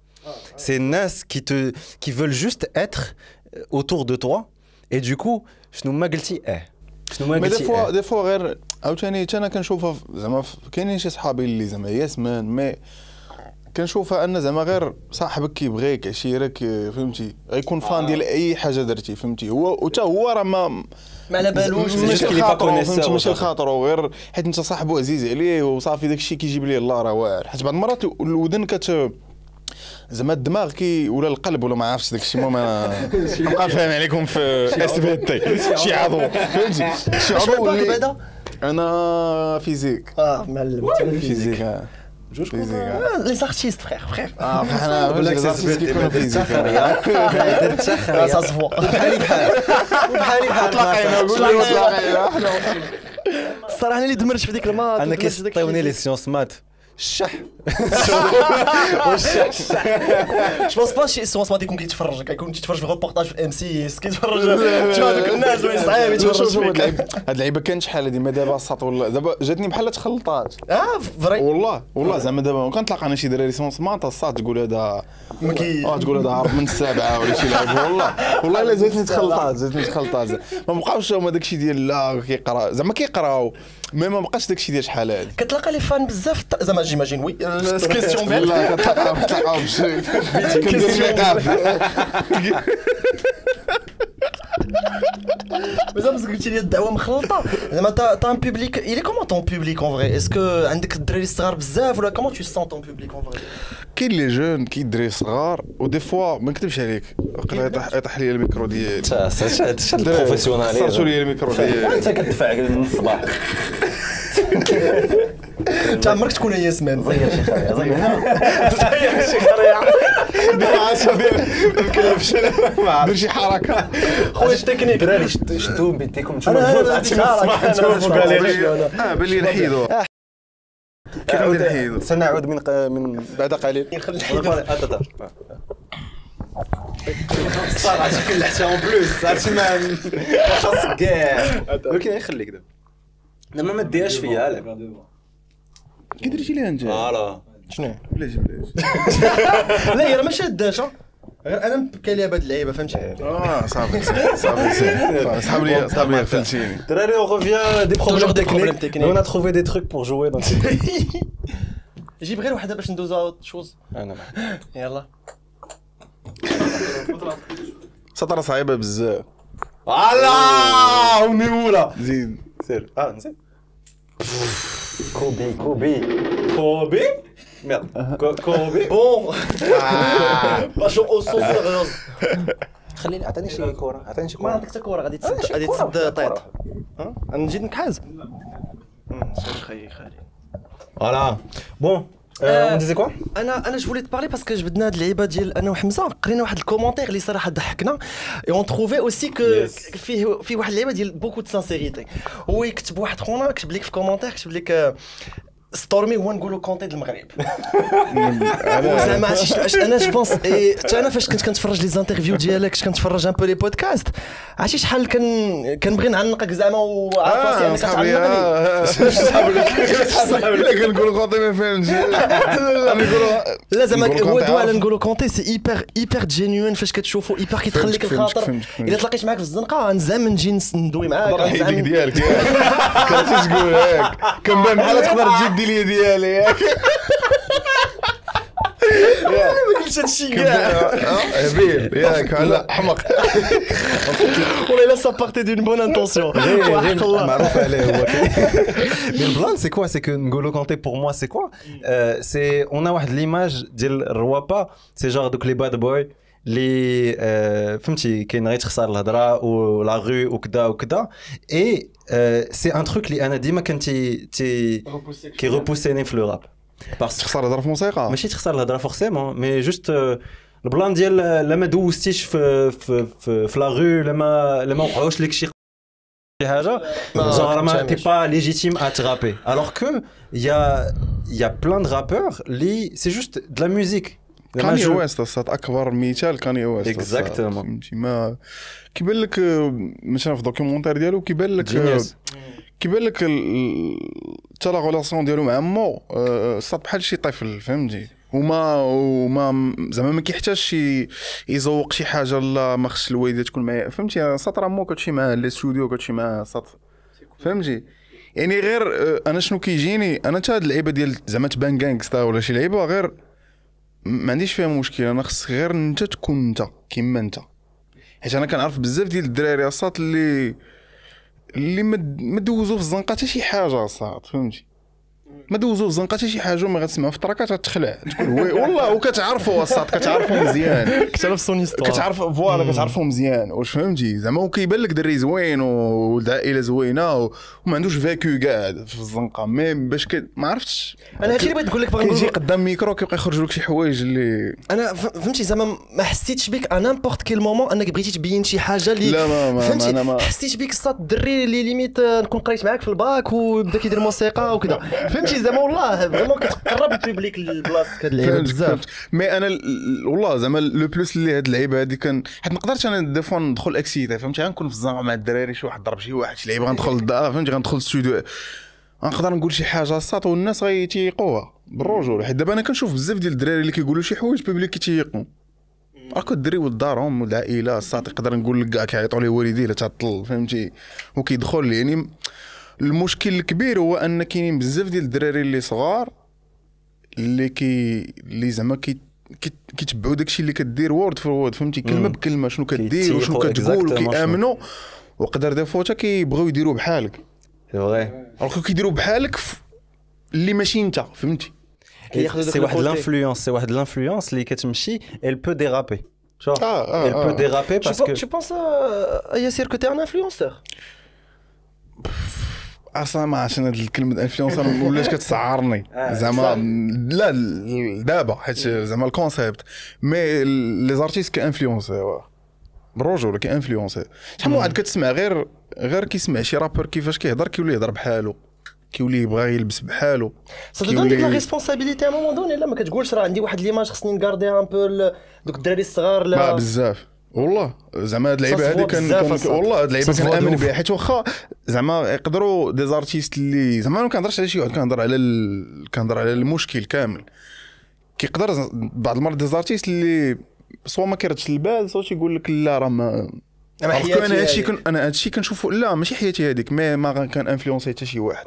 C'est الناس qui te qui veulent juste être autour de toi et du coup شنو ما قلتي آه شنو ما مي دي قلتي فوا آه دي fois غير عاوتاني حتى أنا كنشوفها في- زعما في- كاينين شي صحابي اللي زعما yes men mais كنشوفها أن زعما غير صاحبك كيبغيك عشيرك فهمتي؟ غيكون fan ديال أي حاجة درتي فهمتي؟ هو وتا هو راه ما ما على بالوش ماشي الخاطر فهمتي؟ ماشي وصافي. الخاطر غير حيت انت صاحبه عزيز عليه وصافي داك الشيء كيجيب ليه الله راه واعر. حيت بعض المرات الودن كت زعما الدماغ كي ولا القلب ولا ما عرفتش داك الشيء المهم أنا نبقى فاهم عليكم في اس في تي شي عضو. فهمتي؟ شي عضو أنا فيزيك. آه معلم فيزيك. آه. آه. لي زارتيست فخير فخير آه حنا بقول لك فهمتي سي زعما كيكونوا فيزيك درت سا سفوا بحالي بحال وبحالي بحال تلاقينا قول لي تلاقينا الصراحه أنا اللي دمرت في ديك المات أنا في كيسطيوني. لي سيونس مات الشح. جو بونس با شي سونس ما يكون كيتفرج كيكون تيتفرج في روبورتاج في ام سي اس كيتفرج تشوف هذوك الناس وين صعيب شوف يتفرج شوف هاد فيك اللعيبه هاد اللعيبة كانت شحال هادي؟ ما دابا ساط ولا دابا جاتني بحال تخلطات آه فري. والله والله زعما دابا كنطلق أنا شي دراري سونس ماط الصاد تقول هذا آه تقول هذا هارب من السابعة ولا شي لعيب. والله والله إلا زادتني تخلطات زادتني تخلطات ما بقاوش هما داكشي ديال لا كيقرا زعما كيقراو. مي ما بقاش داكشي ديال شحال هادي كتلقى لي فان بزاف زعما جيماجين وي كيسيون بيان لا كتلقاو كتلقاو بشي كندير نقاب بزاف بس قلتي لي الدعوه مخلطه زعما تا تا ان بوبليك الي كومون طون بوبليك اون فري اسكو عندك الدراري الصغار بزاف ولا كومون تو سون طون بوبليك اون فري كاين لي جون كاين دراري صغار ودي فوا ما نكذبش عليك يطيح يطيح لي الميكرو ديالي شاد صرتوا البروفيسيوناليزم لي الميكرو ديالي انت كتدفع من الصباح انت عمرك تكون هي سمان زير شي خريه زير دير شي حركه خويا التكنيك دراري شتو بيديكم ديك آه بان نحيدو كيف ندير نحيدو سنعود من من بعد قليل نخلي صار عرفتي لحتي اون بلوس عرفتي ما خاصك كاع ولكن يخليك دابا لما ما ديهاش فيا لعب كي درتي ليها أنت. voilà. شنو؟ بلاش بلاش. لا هي راه ما شاداش غير أنا مبكى ليها بهاد اللعيبة فهمتي؟ آه صافي صافي صافي صحاب لي صحاب لي غفلتيني دراري des problèmes techniques. techniques. on a trouvé des trucs pour jouer dans ces جيب غير وحده باش ندوزو autre chose أنا معك. يلا سطرة صعيبة بزاف فوالا ونيولا زيد سير آه نزيد كوبي كوبي كوبي ميرد كو- كوبي بون باشو أو سو سيريوز خليني اعطيني شي كره اعطيني شي ما كره عندك حتى كره غادي تسد غادي تسد طيط ها؟ نجي نكحاز سير خي خالي فوالا بون اون ديزي كوا أنا أنا je voulais تبارلي parce que جبدنا هاد اللعيبه ديال أنا وحمزه قرينا واحد ال commentaire اللي صراحة ضحكنا et on trouvait aussi que Yes. فيه فيه واحد اللعيبه ديال beaucoup de sincérité هو يكتب واحد خونا كتب لك في commentaire كتب لك آه، ستورمي هو نقولوا كونتي د المغرب. زعما عرفتي أنا je pense إيه، حتى أنا فاش كنت كنتفرج لي les interviews ديالك كنت كنتفرج un peu les podcasts عرفتي شحال كن كنبغي نعنقك زعما وعارف راسي آه أنا كتعنقني كنقولوا خاطي ما فهمتش. لا زعما هو كونتي عارف. نقولوا كونتي c'est hyper hyper mignon فاش كتشوفو hyper كيتخليك الخاطر. إلا تلاقيت معاك في الزنقة نزعم نجي نس- ندوي معاك راه يديك ديالك. تقول هيك كنبان بحال تقدر تجي دير لي ديالي ياك ما قلتش هادشي كاع هبيل ياك على حمق والله الا ça partait d'une bonne intention وحق الله معروف عليه هو Mais le plan, c'est quoi? C'est que N'Golo Kanté, pour moi, c'est quoi? Euh, C'est On a واحد l'image ديال الروابا سي جار دوك لي باد بوي اللي آه، فهمتي كاين غير تخسر الهضرة ولا غو وكذا وكذا اي سي ان تروك اللي أنا ديما كان تي تي كي روبوسيني في لو راب باسكو تخسر هضره في موسيقى ماشي تخسر الهضرة فورسيمون مي جوست آه، البلان ديال آه، لا ما دوزتيش في في في, في لا غو لا ما لا ما وقعوش لك شي شي حاجة ما genre ما فهمتهاش. t'es pas légitime à te rapper. Alors que il y a il y a plein de rappeurs اللي c'est juste de la musique. زعما كاني جو- ويست الصاد أكبر مثال كاني ويست. فهمتي؟ ما كيبان لك مثلا في ال documentaire ديالو كيبان لك. كيبان لك ال- حتى la relation ديالو مع مو آه، صاد بحال شي طفل فهمتي؟ وما وما زعما ما كيحتاجش شي يزوق شي حاجة لا ما خصش الوالدة تكون معايا فهمتي؟ الصاط راه مو كتمشي معاه لي ستوديو كتمشي معاه الصاط فهمتي؟ يعني غير آه، أنا شنو كيجيني؟ أنا حتى هاد اللعيبة ديال زعما تبان gangsta ولا شي لعيبة غير ما عنديش فيها مشكل أنا خص غير أنت تكون أنت كيما أنت. حيت أنا كنعرف بزاف ديال الدراري أصاط اللي اللي ما دوزو في الزنقة حتى شي حاجة أصاط فهمتي؟ ما دوزو الزنقه حتى شي حاجة ما غتسمعوا في الطراكات غتخلع. تقول oui والله وكتعرفوا الصاد كتعرفوا مزيان. كتعرف son histoire كتعرف voilà كتعرفوا مزيان. واش فهمتي؟ زعما وكيبان لك دري زوين وولد عائله زوينة وما عندوش فاكو قاعد في الزنقة. mais باش ك... ما عرفتش. أنا هادشي اللي بغيت نقول لك باغي كيجي نقول قدام ميكرو كيبقى يخرجوا لك شي حوايج اللي أنا فهمتي؟ زعما ما حسيتش بك ان نيمبورت كيل مومون أنك بغيتي تبين شي حاجة اللي لا، ما- ما- فهمتي؟ ما ما- حسيت بك الصاد الدري اللي limite نكون قريت معاك في الباك وبدا كيدير موسيقى وكذا. فهمتي زعما والله vraiment كتقرب ال public هاد اللعيبه فهمت بزاف mais أنا ال- ال- والله زعما le plus اللي هاد اللعيبة هادي كان حيت ما نقدرش أنا des fois ندخل أكسيتي فهمتي؟ غنكون في الزنقه مع الدراري شي واحد ضرب شي واحد شي لعيبه غندخل للدار فهمتي؟ غندخل للستوديو. غنقدر نقول شي حاجة الساط والناس غيتيقوها بالرجوله حيت دابا أنا كنشوف بزاف ديال الدراري اللي كيقولوا شي حوايج public كيتيقوا. راكو الدري ولد دارهم ولد العائله الساط يقدر نقول لك كاع كيعيطوا ليه والديه لا تعطل فهمتي؟ وكيدخل يعني المشكل الكبير هو أن كاينين بزاف ديال الدراري اللي صغار اللي كي اللي زعما كي كي- كيتبعوا داكشي اللي كدير word for word فهمتي كلمة مم. بكلمة شنو كدير وشنو كتقول. وكيامنوا وقدر des fois حتى كيبغيو يديروا بحالك C'est vrai. alors كيديروا بحالك اللي ماشي انت فهمتي C'est واحد l'influence, c'est واحد l'influence اللي كتمشي, elle peut déraper. Tu vois, Ah, ah, elle peut ah. déraper Tu parce pen- que tu penses à Yassir que t'es un influenceur أصلا ما عرفتش أنا هاد الكلمة influenceur ولات كتسعرني؟ آه، زعما لا دابا حيت زعما ال concept. mais لي زارتيست كانفلونسور بالرجولة كانفلونسور شحال من واحد كتسمع؟ غير غير كيسمع شي rappeur كيفاش كيهضر كيولي يهضر بحالو. كيولي يبغى يلبس بحالو. سا دون ديك لا ريسبونسابيلتي ا مومون دوني لا ما كتقولش راه عندي واحد l'image خصني ن garder un peu دوك الدراري الصغار لا بزاف والله زعما هاد اللعيبة هادي كان. والله هاد اللعيبة كنامن. بها حيت واخا زعما يقدروا des artistes اللي زعما ما كنهضرش على شي واحد كنهضر على ال... كنهضر على المشكل كامل كيقدر بعض المرات des artistes اللي soit ما كيردش البال soit تيقول لك لا راه ما أنا هادشي. كن... أنا هادشي كنشوفو لا ماشي حياتي هذيك ما ما كان influencer حتى شي واحد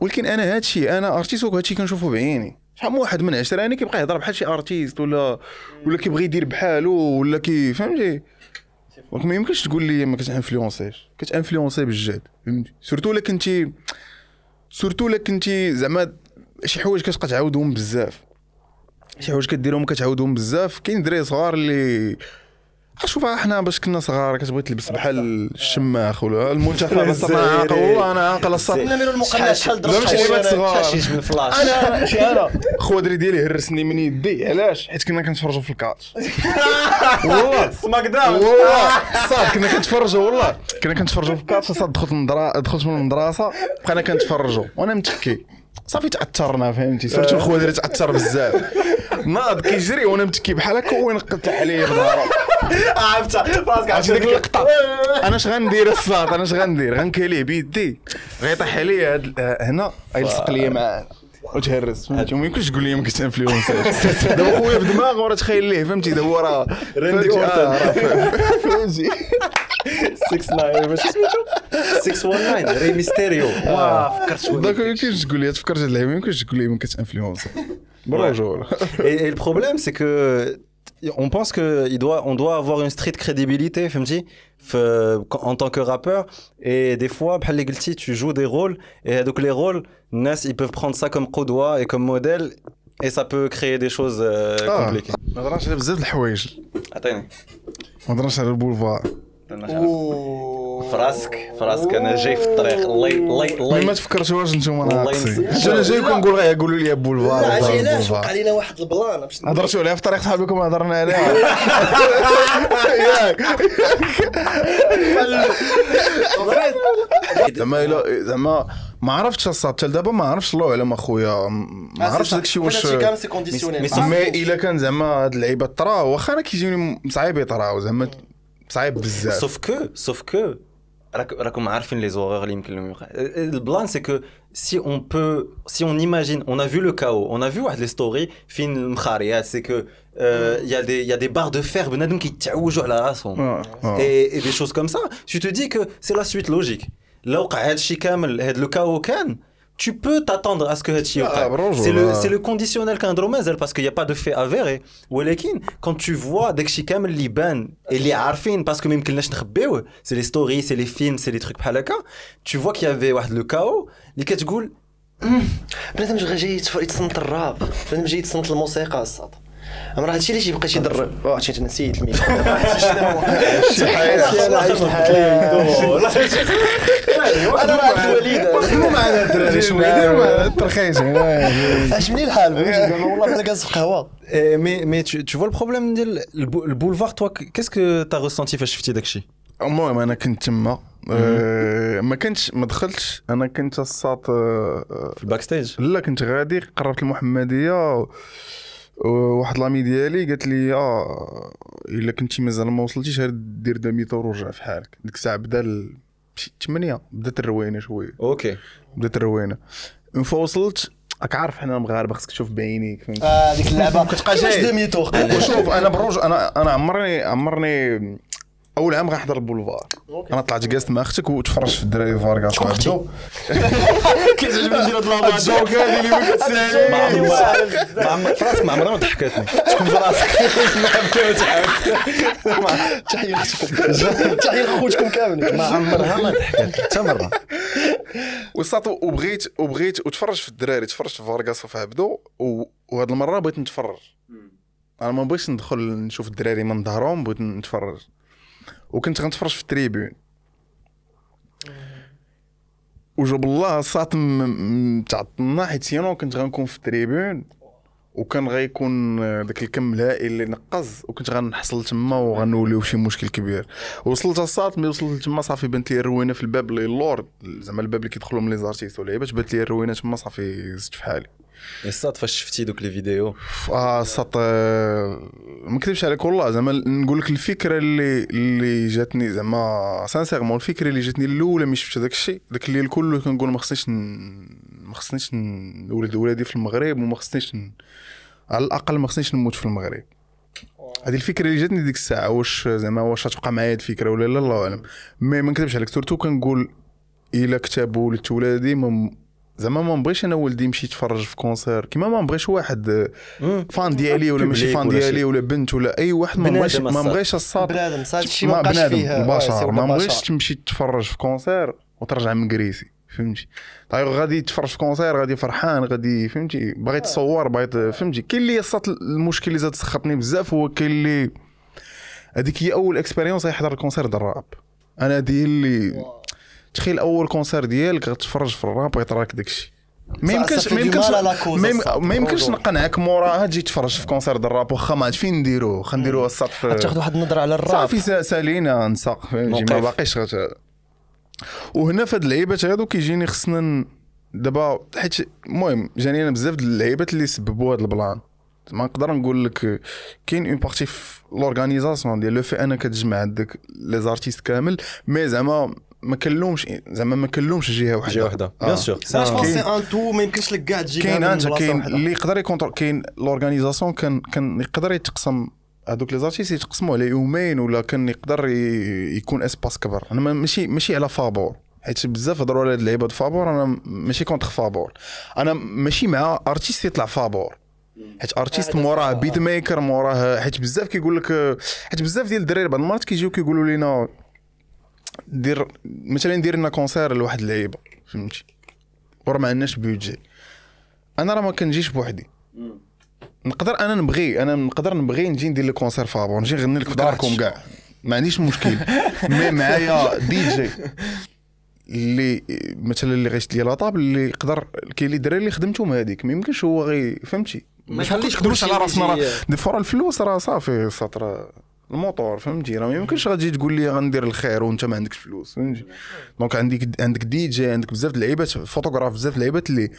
ولكن أنا هادشي أنا artiste وهادشي كنشوفو بعيني شحال من واحد من عشراني كيبقى يهضر بحال شي artiste ولا ولا كيبغي يدير بحالو ولا كي فهمتي؟ donc ما يمكنش تقول لي ما كت influencerش كت influencer بالجد فهمتي؟ surtout إلا كنتي سورتو إلا كنتي زعما شي حوايج كتبقى تعاودهم بزاف. شي حوايج كديرهم كتعاودهم بزاف. كاين دراري صغار اللي شوف إحنا باش كنا صغار كتبغي تلبس بحال الشماخ ولا المنتخب بس أنا عاقل والله أنا عاقل الصاد نميرو المقنع شحال لعيبات صغار. حشيش من فلاش. أنا شي أنا. خوادري ديالي هرسني من يدي. علاش؟ حيت كنا كنتفرجوا في الكاتش. والله. سماك داون. والله. صاد كنا كنتفرجوا والله. كنا كنتفرجوا في الكاتش صاد دخلت من دخلت من المدرسة بقينا كنتفرجوا. وأنا متكي صافي تأثرنا فهمتي؟ سيرتو الخوادري تاثر بزاف. ناض كيجري وأنا متكي بحال هكا وين قتل عليه عرفتها راسك عرفتي ديك اللقطة؟ أنا اش غندير الصاط؟ أنا اش غندير؟ غنكاليه بيدي. غيطيح عليا هنا غيلصق ليا معاه وتهرس فهمتي؟ وما يمكنش تقول لي ما كنتش انفلونسر دابا خويا في دماغه وراه تخيل ليه فهمتي؟ دابا راه Randy فهمتي؟ آه، Orton. راه فهمتي؟ 69 ماشي سميتو؟ 619 ري ميستيريو. واه فكرت شوية. donc ما يمكنش تقول لي تفكرت هاد اللعيبه ما يمكنش تقول لي ما كنتش influencer le problème, c'est que on pense que il doit, on doit avoir une street crédibilité, en tant que rappeur. Et des fois, tu joues des rôles, et donc les rôles, الناس, ils peuvent prendre ça comme قدوة et comme modèle, et ça peut créer des choses euh, compliquées. فراسك فراسك أنا جاي في الطريق. الله الله مي ما الله تفكرتوش نتوما ناقصين أنا جاي كنقول غير؟ يقولوا لي بولفار لا بولفار. وقع علينا واحد البلان هضرتوا عليها في طريق صحابكم هضرنا عليها. ياك. زعما الا زعما ما عرفتش الصاد حتى دابا ما عرفتش الله اعلم أخويا. ما عرفتش داكشي واش مي- مي إلا كان زعما هاد اللعيبة طراو. واخا أنا كيجيوني صعيب يطراو زعما صعيب بزاف Sauf que, sauf que, راك- راكم عارفين les horreurs اللي يمكن لهم يوقع. Le plan c'est que si on peut, si on imagine, on a vu le chaos, on a vu واحد les stories فين المخاريات, c'est que euh, il y a des il y a des barres de fer بنادم كيتعوجوا على راسهم. آه، آه. Et, et des choses comme ça, tu te dis que c'est la suite logique. لو وقع هذا الشيء كامل هذا لو كاو كان tu peux t'attendre à ce que هذا الشيء Ah, يوقع. برافو، C'est le ah. c'est le conditionnel كنهضروا مازال parce qu'il y a pas de fait avéré. ولكن quand tu vois داك الشيء كامل اللي بان اللي عارفين parce que ما يمكنناش نخبيوه c'est les stories c'est les films c'est les trucs بحال هكا tu vois qu'il y avait واحد لو كاو اللي كتقول بنادم غير جاي يتف- يتصنت الراب بنادم جاي يتصنت الموسيقى الصاد راه هادشي اللي تيبقى تيضرب آه عرفتي نسيت الميكرو. أنا عايش أنا راه عند الوليد خدموا معنا الدراري شوية ديروا معنا الترخيص. عجبني الحال؟ والله بحال قهوه vois le problème ديال ال bou- le boulevard toi qu'est-ce que t'as ressenti فاش شفتي داكشي؟ المهم أنا كنت تما. آه، ما كنتش ما دخلتش. أنا كنت الساط آه، في ال backstage لا كنت غادي قربت المحمدية و- وواحد لامي ديالي قالت لي آه إلا كنتي مازال ما وصلتيش غير دير دامي طور ورجع في حالك. ديك الساعة بدا شي 8 بدات الروينة شوية. أوكي. بدات الروينة. اون فوا وصلت راك عارف حنا المغاربة خصك تشوف بعينيك فهمت؟ آه ديك اللعبة. كتبقى جاي. ديمي تور وشوف أنا بروج أنا أنا عمرني عمرني أول عام غنحضر البولفار أنا طلعت جلست مع أختك وتفرجت في الدراري فاركاس شكون أختي؟ كيعجبني ندير هاد ال joke هادي اللي ما كتسالي ما عمر في راسك ما عمرها ما ضحكتني. تكون في راسك؟ تحية لاختكم تحية لخوتكم كاملين ما عمرها ما ضحكت حتى مرة. وصات وبغيت وبغيت وتفرج في الدراري تفرجت في فاركاس وفي عبدو وهاد المرة بغيت نتفرج. أنا ما بغيتش ندخل نشوف الدراري من ظهرهم بغيت نتفرج. وكنت غنتفرج في ال tribune وجاب الله صات تعطلنا حيت sinon كنت غنكون في ال tribune وكان غيكون داك الكم الهائل اللي نقز. وكنت غنحصل تما وغنوليو شي مشكل كبير. وصلت الصات ملي وصلت تما صافي بانت لي الروينة في الباب اللي اللور زعما الباب اللي كيدخلوا من les artistes واللعيبات بانت لي الروينة تما صافي زدت في حالي. الصاد فاش شفتي دوك les vidéos؟ آه آه، ما نكذبش عليك والله. زعما نقول لك الفكرة اللي اللي جاتني زعما sincèrement الفكرة اللي جاتني الأولى ملي شفت داك الشيء. داك الليل كله كنقول ما خصنيش ما خصنيش نولد ولادي في المغرب وما خصنيش ن- على الأقل ما خصنيش نموت في المغرب. هذه الفكرة اللي جاتني ديك الساعة. واش زعما واش غتبقى معايا هاد الفكرة ولا لا؟ الله أعلم. mais ما نكذبش عليك. surtout كنقول إلا كتاب ولدت ولادي زعما ما نبغيش أنا ولدي يمشي يتفرج في concert. كيما ما نبغيش واحد آه، fan ديالي ولا ماشي fan ديالي. ولا بنت ولا أي واحد ما نبغيش ما. نبغيش الصاد بنادم صاد شي ما بنادم البشر ما نبغيش تمشي تتفرج في concert وترجع مكريسي فهمتي؟ طيب غادي تفرج في concert غادي فرحان غادي فهمتي؟ باغي تصور باغي فهمتي؟ كاين اللي صات المشكل اللي زاد سخطني بزاف هو كاين اللي هذيك هي أول expérience يحضر ال concert ديال الراب أنا هذه اللي تخيل أول concert ديالك غتفرج في الراب ويطراك داكشي. ما يمكنش ما يمكنش ما يمكنش. نقنعك موراها تجي تفرج في concert ديال الراب. واخا ما فين نديروه خنديروه الساط في تاخذ واحد النظرة على الراب. صافي سا- سالينا نساق فهمتي ما. باقيش غت... وهنا في هاد اللعيبات هادو كيجيني خصنا دابا حيت المهم جاني أنا بزاف د اللعيبات اللي سببوا هاد البلان. ما نقدر نقول لك كاين une partie في l'organisation ديال le fait انك تجمع عندك les artistes كامل mais زعما ما كنلومش زعما ما كنلومش جهة وحدة. جهة وحدة. آه. bien sûr لا جو كاين- c'est un tout ما يمكنش لك كاع تجي كاين أنت كاين اللي يقدر يكونتر كاين l'organisation كان كان يقدر يتقسم. هذوك les artistes يتقسموا على يومين ولا كان يقدر يكون espace كبر. أنا ما- ماشي ماشي على فابور حيت بزاف هضروا على هاد اللعيبة د فابور أنا ماشي contre فابور أنا ماشي مع artiste يطلع فابور حيت artiste موراه beatmaker موراه حيت بزاف كيقول لك حيت بزاف ديال الدراري بعض المرات كيجيو كيقولوا لنا دير مثلا دير لنا concert لواحد اللعيبة فهمتي؟ وراه ما عندناش budget أنا راه ما كنجيش بوحدي. نقدر أنا نبغي أنا نقدر نبغي نجي ندير لك concert فابور نجي نغني لك في داركم كاع. ما عنديش مشكل. mais معايا دي جي اللي مثلا اللي غيشد لي la table اللي يقدر كاين اللي دراري اللي خدمتهم هذيك ما يمكنش هو غي فهمتي؟ ما يخليش على راسنا. راه دي فور الفلوس راه صافي سطر الموتور فهمتي؟ راه ما يمكنش غتجي تقول لي غندير الخير وانت ما عندكش فلوس فهمتي؟ donc عندك عندك دي جي عندك بزاف د اللعيبات فوتوغراف بزاف د اللعيبات اللي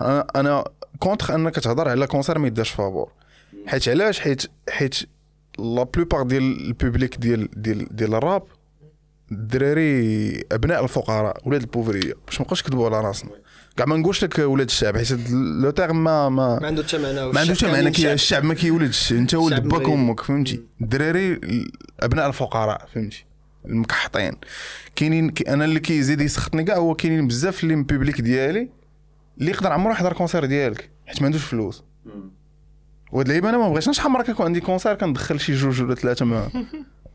أنا أنا contre أنك تهضر على concert ما يداش فابور حيت علاش؟ حيت حيت la plupart ديال ال public ديال ديال ديال الراب الدراري أبناء الفقراء ولاد البوفرية باش ما نبقاوش نكذبوا على راسنا. كاع ما نقولش لك ولاد الشعب حيت le terme ما ما ما عنده حتى معنى ما عندوش معنى كي الشعب ما كيولدش. انت ولد باك. وامك فهمتي؟ الدراري ال- ابناء الفقراء فهمتي؟ المكحطين كاينين أنا اللي كيزيد يسخطني كاع هو كاينين بزاف اللي من ال public ديالي اللي يقدر عمره يحضر concert ديالك حيت ما عندوش فلوس. وهاد اللعيبه أنا ما بغيتش شحال مرة كيكون عندي concert كندخل شي جوج ولا ثلاثة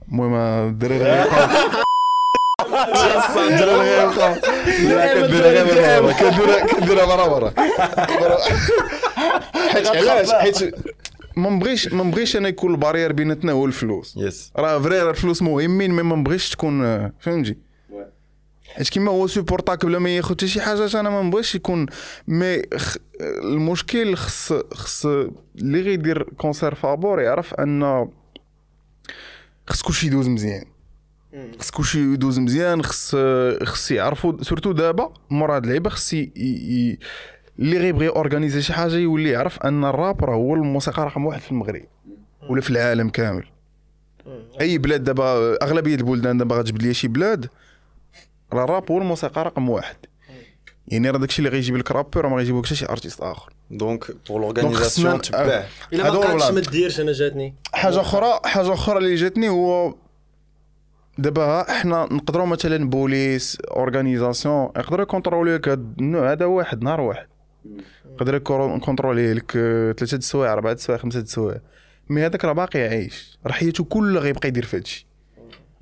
المهم الدراري كنديرها غير واخا لا كنديرها غير مرة كنديرها كنديرها مرة مرة. حيت علاش؟ حيت ما نبغيش ما نبغيش أنا يكون ال barrière بيناتنا هو الفلوس. c'est vrai الفلوس مهمين mais ما نبغيش تكون فهمتي؟ حيت كيما هو سوبورتاك بلا ما ياخذ حتى شي حاجة أنا ما نبغيش يكون mais خ... المشكل خص خص اللي غيدير concert فابور يعرف أن خص كلشي يدوز مزيان. خص كلشي يدوز مزيان خص خص يعرفوا surtout دابا مور هاد اللعيبة خص ي... ي... اللي غيبغي organiser شي حاجة يولي يعرف أن الراب راه هو الموسيقى رقم واحد في المغرب ولا في العالم كامل. أي بلاد دابا أغلبية البلدان دابا غتجبد لي شي بلاد راه الراب هو الموسيقى رقم واحد. يعني راه داكشي اللي غيجيب لك rappeur ما غيجيبوكش حتى شي artiste آخر. donc pour خصنا- l'organisation تباع إلا ما ولا- ما ديرش أنا جاتني. حاجة أخرى حاجة أخرى اللي جاتني هو دابا حنا نقدروا مثلا بوليس organisation يقدروا يكونترولي لك هاد النوع هذا واحد نهار واحد. يقدر يكونترولي لك ثلاثة السوايع أربعة السوايع خمسة السوايع. mais هذاك راه باقي عايش راه حياته كلها غيبقى يدير في هادشي.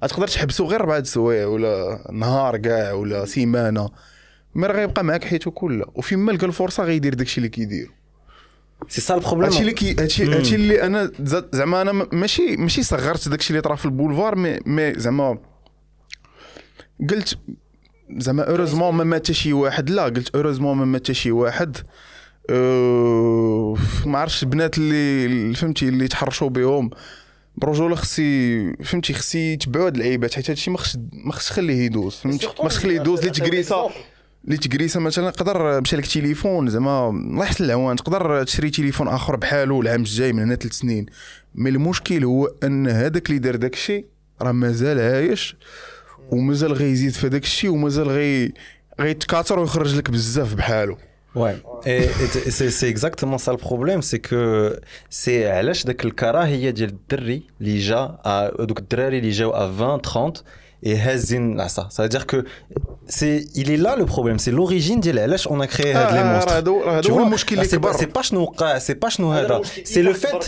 غتقدر تحبسو غير أربعة السوايع ولا نهار كاع ولا سيمانة. mais راه غيبقى معاك حياته كلها. وفين ما لقى الفرصة غيدير داكشي اللي كيدير c'est ça هادشي ال problème اللي كي هادشي هادشي اللي أنا زعما أنا ماشي ماشي صغرت داكشي اللي طرا في البولفار mais mais زعما قلت زعما heureusement ما مات حتى شي واحد. لا قلت heureusement ما مات حتى شي واحد. أه ما عرفتش البنات اللي اللي فهمتي اللي تحرشوا بهم. برجولة خصي فهمتي خصي يتبعوا هاد اللعيبات حيت هادشي ما خصش ما خصش خليه يدوز فهمتي؟ ما خصش خليه يدوز اللي تكريسه اللي تكريسه مثلا قدر مشى لك تليفون زعما الله يحسن العوان تقدر تشري تليفون آخر بحالو العام الجاي من هنا ثلاث سنين مي المشكل هو أن هذاك اللي دار داك الشيء راه مازال عايش ومازال غيزيد في هذاك الشيء ومازال غي غيتكاثر ويخرج لك بزاف بحالو Ouais. Et, et c'est exactement ça le problème, c'est que c'est علاش داك الكراهية ديال الدري اللي جا à- دوك الدراري اللي جاو à 20 30 et هازين العصا ça veut dire que c'est il est là le problème c'est l'origine ديال علاش on a créé هاد آه، لي راه monstres هذا راه Tu هذا هو vois, المشكل là, اللي c'est pas- كبر c'est pas شنو وقع c'est pas شنو هذا c'est le fait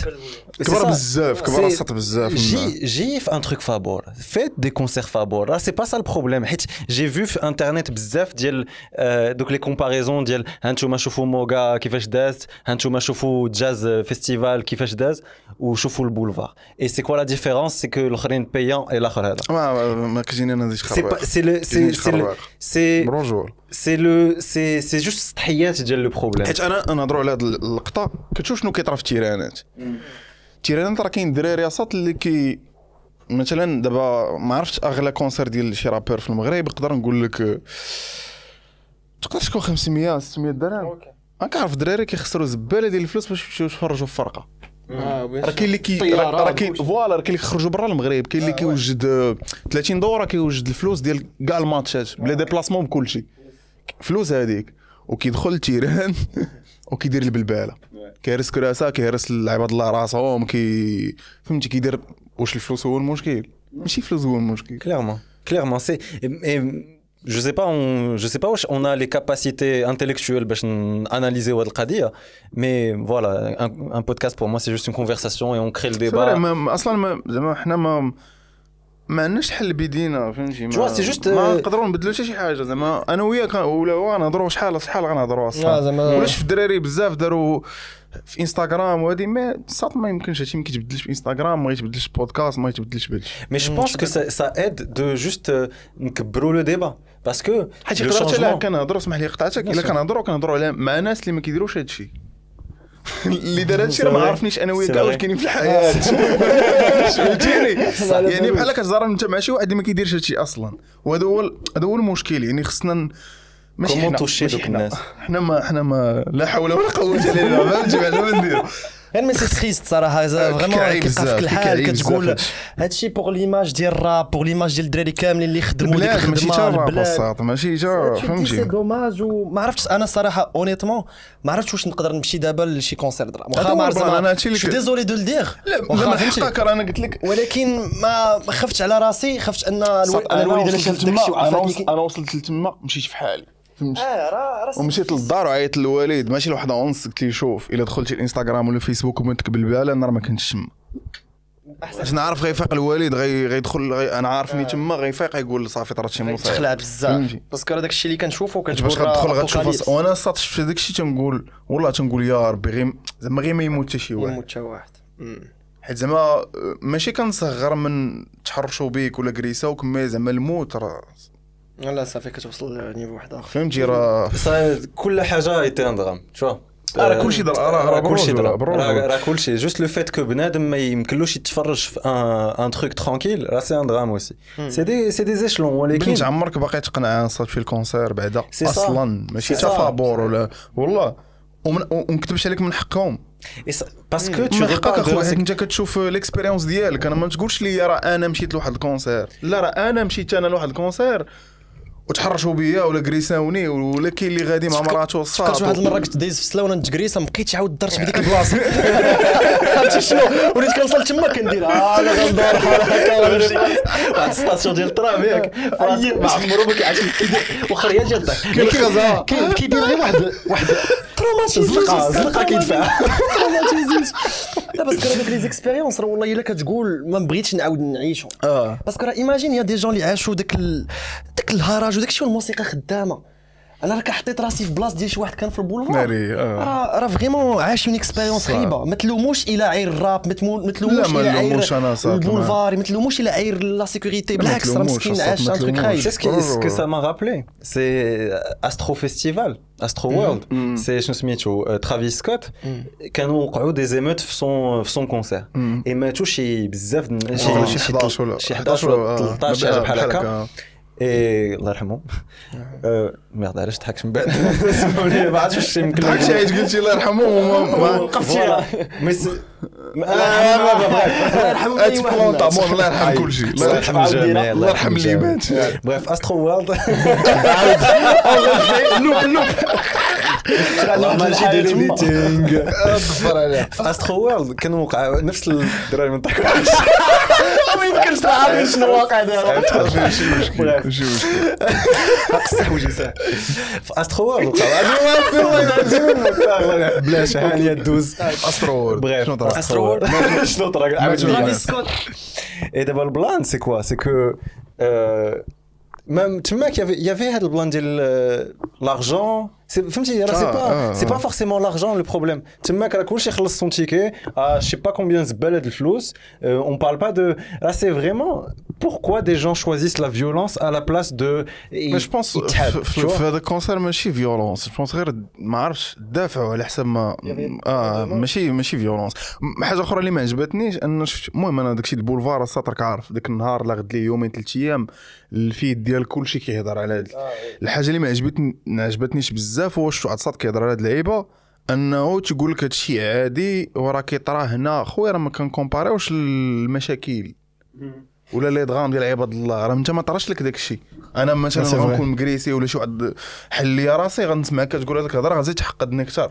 C'est كبر ça. بزاف كبر C'est- السط بزاف J'ai j'ai fait un truc Fabor. Faites des concerts Fabor. Là, c'est pas ça le problème. حيت J'ai vu sur internet بزاف ديال euh, donc les comparaisons ديال هانتوما شوفوا موغا كيفاش داز هانتوما شوفوا جاز فيستيفال كيفاش داز وشوفوا البولفار. Et c'est quoi la différence C'est que الاخرين payant et الاخر هذا. برجول c'est le c'est c'est juste سطحيات ديال le problème. حيت أنا نهضروا على هاد اللقطه كتشوف شنو كيطرا في التيرانات التيرانات راه كاين دراري اصاط اللي كي مثلا دابا ما عرفتش أغلى concert ديال شي rappeur في المغرب نقدر نقول لك تقدر تكون 500 600 درهم. أنا كنعرف الدراري كيخسروا زبالة ديال الفلوس باش يمشيو يتفرجوا في فرقة. راه كاين اللي كي راه كاين voilà راه كاين اللي كيخرجوا برا المغرب كاين اللي كيوجد آه، 30 دولار كيوجد الفلوس ديال كاع الماتشات بلا déplacement بكل شيء. فلوس هذيك. وكيدخل ال terrain وكيدير البلبالة. كيهرس كراسة كيهرس العباد الله راسهم كي فهمتي كيدير واش الفلوس هو المشكل. ماشي الفلوس هو المشكل. C'est et, et je sais pas on je sais pas où on a les capacités intellectuelles pour analyser le qadia mais voilà un podcast pour moi c'est juste une conversation et on crée le débat. ما ما- ما ما ما عندناش حل بيدينا فهمتي؟ Vois, c'est juste, ما euh, نقدروا نبدلوا حتى شي حاجة زعما أنا وياك ولا هو نهضروا شحال شحال غنهضروا أصلا؟ زعما- ولاش في الدراري بزاف داروا في انستغرام وهذه ما صات ما يمكنش هادشي ما كيتبدلش في انستغرام ما يتبدلش بودكاست ما يتبدلش بهادشي. Pense que ça, ça aide de juste euh, نكبروا débat. Parce que حيت يقدر حتى. كنهضروا اسمح لي قطعتك إلا. كنهضروا كنهضروا على مع ناس اللي ما كيديروش هادشي. هادشي راه ما. عرفنيش أنا وياك كاع واش. كاينين في الحياة. فهمتيني؟ يعني بحال كتزرب انت مع شي واحد اللي ما كيديرش هادشي أصلا. وهذا هو هذا هو المشكل يعني خصنا ماشي حنا ماشي حنا. حنا ما حنا ما لا حول ولا قوة إلا بالله. فهمتي؟ بعدا ما نديرو؟ غير mais c'est triste صراحة vraiment كيبقى بزاف، فيك الحال كتقول هادشي. pour l'image ديال الراب pour l'image ديال الدراري كاملين اللي خدموا ديك ماشي الخدمه تا الراب ماشي تا c'est فهمتي. dommage وما عرفتش أنا الصراحه honnêtement ما عرفتش واش نقدر نمشي دابا لشي concert درا هذا واخا ما عرفتش شو ك- désolé de le dire لا زعما حقك أنا قلت لك. ولكن ما ما خفتش على راسي خفتش أن الو- أنا أنا شفت داكشي أنا أنا وصلت لتما مشيت في حالي. فهمتي آه راه راه ومشيت للدار وعيطت للوالد ماشي لواحد ونص قلت لي شوف إلا دخلتي الإنستغرام ولا فيسبوك وما تكبل بالها أنا راه ما كنتش تما. باش نعرف غيفيق الوالد غي- غيدخل غي أنا عارفني تما غيفيق يقول صافي طرات شي مصيبه تخلع بزاف. parce que راه داكشي اللي كنشوفو باش كتقول غتدخل راه غتشوف وأنا صات شفت هذاك الشيء تنقول والله تنقول يا ربي غير زعما غير ما يموت حتى شي واحد. يموت حتى واحد. حيت زعما آه، ماشي كنصغر من تحرشوا بيك ولا كريساوك mais زعما الموت راه لا صافي كتوصل ل niveau واحد آخر. فهمتي راه كل حاجة était un drame tu vois آه، راه كلشي در- راه- راه كلشي. راه كلشي. juste le fait que بنادم ما يمكنلوش يتفرج في un truc tranquille راه c'est un drame aussi c'est des c'est des échelons ولكن بنت عمرك باقي تقنع صات في ال concert بعدا. أصلا. ماشي صا. فابور ولا والله. ومن- ونكتبش عليك من حقهم. parce que من حقك أخويا أنت كتشوف ال expérience ديالك. أنا ما تقولش لي راه أنا مشيت لواحد ال concert. لا راه أنا مشيت أنا لواحد ال concert. وتحرشوا بيا ولا كريساوني ولا كاين اللي غادي مع مراته فكرت واحد المرة كنت دايز في السلاونة نتكريسه ما بقيتش عاود درت بديك البلاصة. عرفتي شنو؟ وليت كنوصل تما كندير آه أنا غندور بحال هكا ونمشي واحد ال station ديال الترام ياك. ما عمرو ما كيعرفش كيدير واخا كذا كاين كيدير غير واحد واحد زلقه زلقة كيدفع. لا parce que راه دوك les expériences راه والله إلا كتقول ما بغيتش نعاود نعيشو آه. parce que راه imagine y a des gens اللي عاشوا داك. داك الهراج وداك الشيء والموسيقى خدامة أنا راه كحطيت راسي في بلاصة ديال شي واحد كان في البولفار آه. راه راه vraiment عاش une expérience. خايبه ما تلوموش إلى عير الراب ما ما تلوموش ما إلى عير ما- البولفار ما تلوموش إلى عير la sécurité ما بالعكس راه مسكين عاش ما un truc. خايب ce que ça m'a rappelé. C'est Astro Festival, Astro World. C'est شنو سميتو ترافيس سكوت كانوا وقعوا des émeutes في son في son concert. اي ماتوا شي بزاف شي 11 ولا شي 11 ولا 13 حاجة بحال هكا. اي الله يرحمه. آه، merde علاش ضحكت من بعد. سمحوني ما عرفتش واش يمكن ضحكت حيت قلتي الله يرحمه. وما- ما وقفتي آه، الله يرحمه. هاتي بلونطا مون الله يرحم كل شيء. الله يرحم الجميع. الله يرحم اللي مات bref استرو وورلد لوب لوب غفر عليه في استرو وورلد كان وقع نفس الدراري من ضحكوا ما يمكنش تعرف شنو الواقع دابا ماشي مشكل ماشي مشكل. في استرو وورلد وقع. بلاش هانيه دوز. استرو بريف. شنو طرا؟ استرو وورلد شنو طرا؟ اي دابا البلان سي كوا؟ سي كو ما تماك يافي هذا البلان ديال لارجون فهمتي راه سي آه، با آه، سي با آه. فورسيمون لارجون لو بروبليم تماك راه كلشي خلص سون تيكي آه شي با كومبيان زبال هاد الفلوس اون بارل با دو راه سي فريمون pourquoi des gens choisissent la violence à la place de مي جو بونس في هذا الكونسير ماشي فيولونس جو بونس غير ما عرفتش دافعوا على حساب ما آه ماشي ماشي فيولونس حاجة أخرى اللي ما عجبتنيش ان شفت المهم أنا داكشي البولفار السطرك عارف داك النهار لا غد ليه يومين ثلاث أيام ال feed ديال كلشي كيهضر على هاد الحاجة اللي ما عجبتني ما عجبتنيش بزاف شفت واحد الساط كيهضر على هاد اللعيبة انه تيقول لك هادشي عادي وراه كيطرا هنا. خويا راه ما كنكومباريوش المشاكل. ولا les drames ديال عباد الله راه انت ما طراش لك داك الشيء أنا مثلا. غنكون مكريسي ولا شي واحد حل لي راسي غنسمعك كتقول هذيك الهضرة غتزيد تحقدني أكثر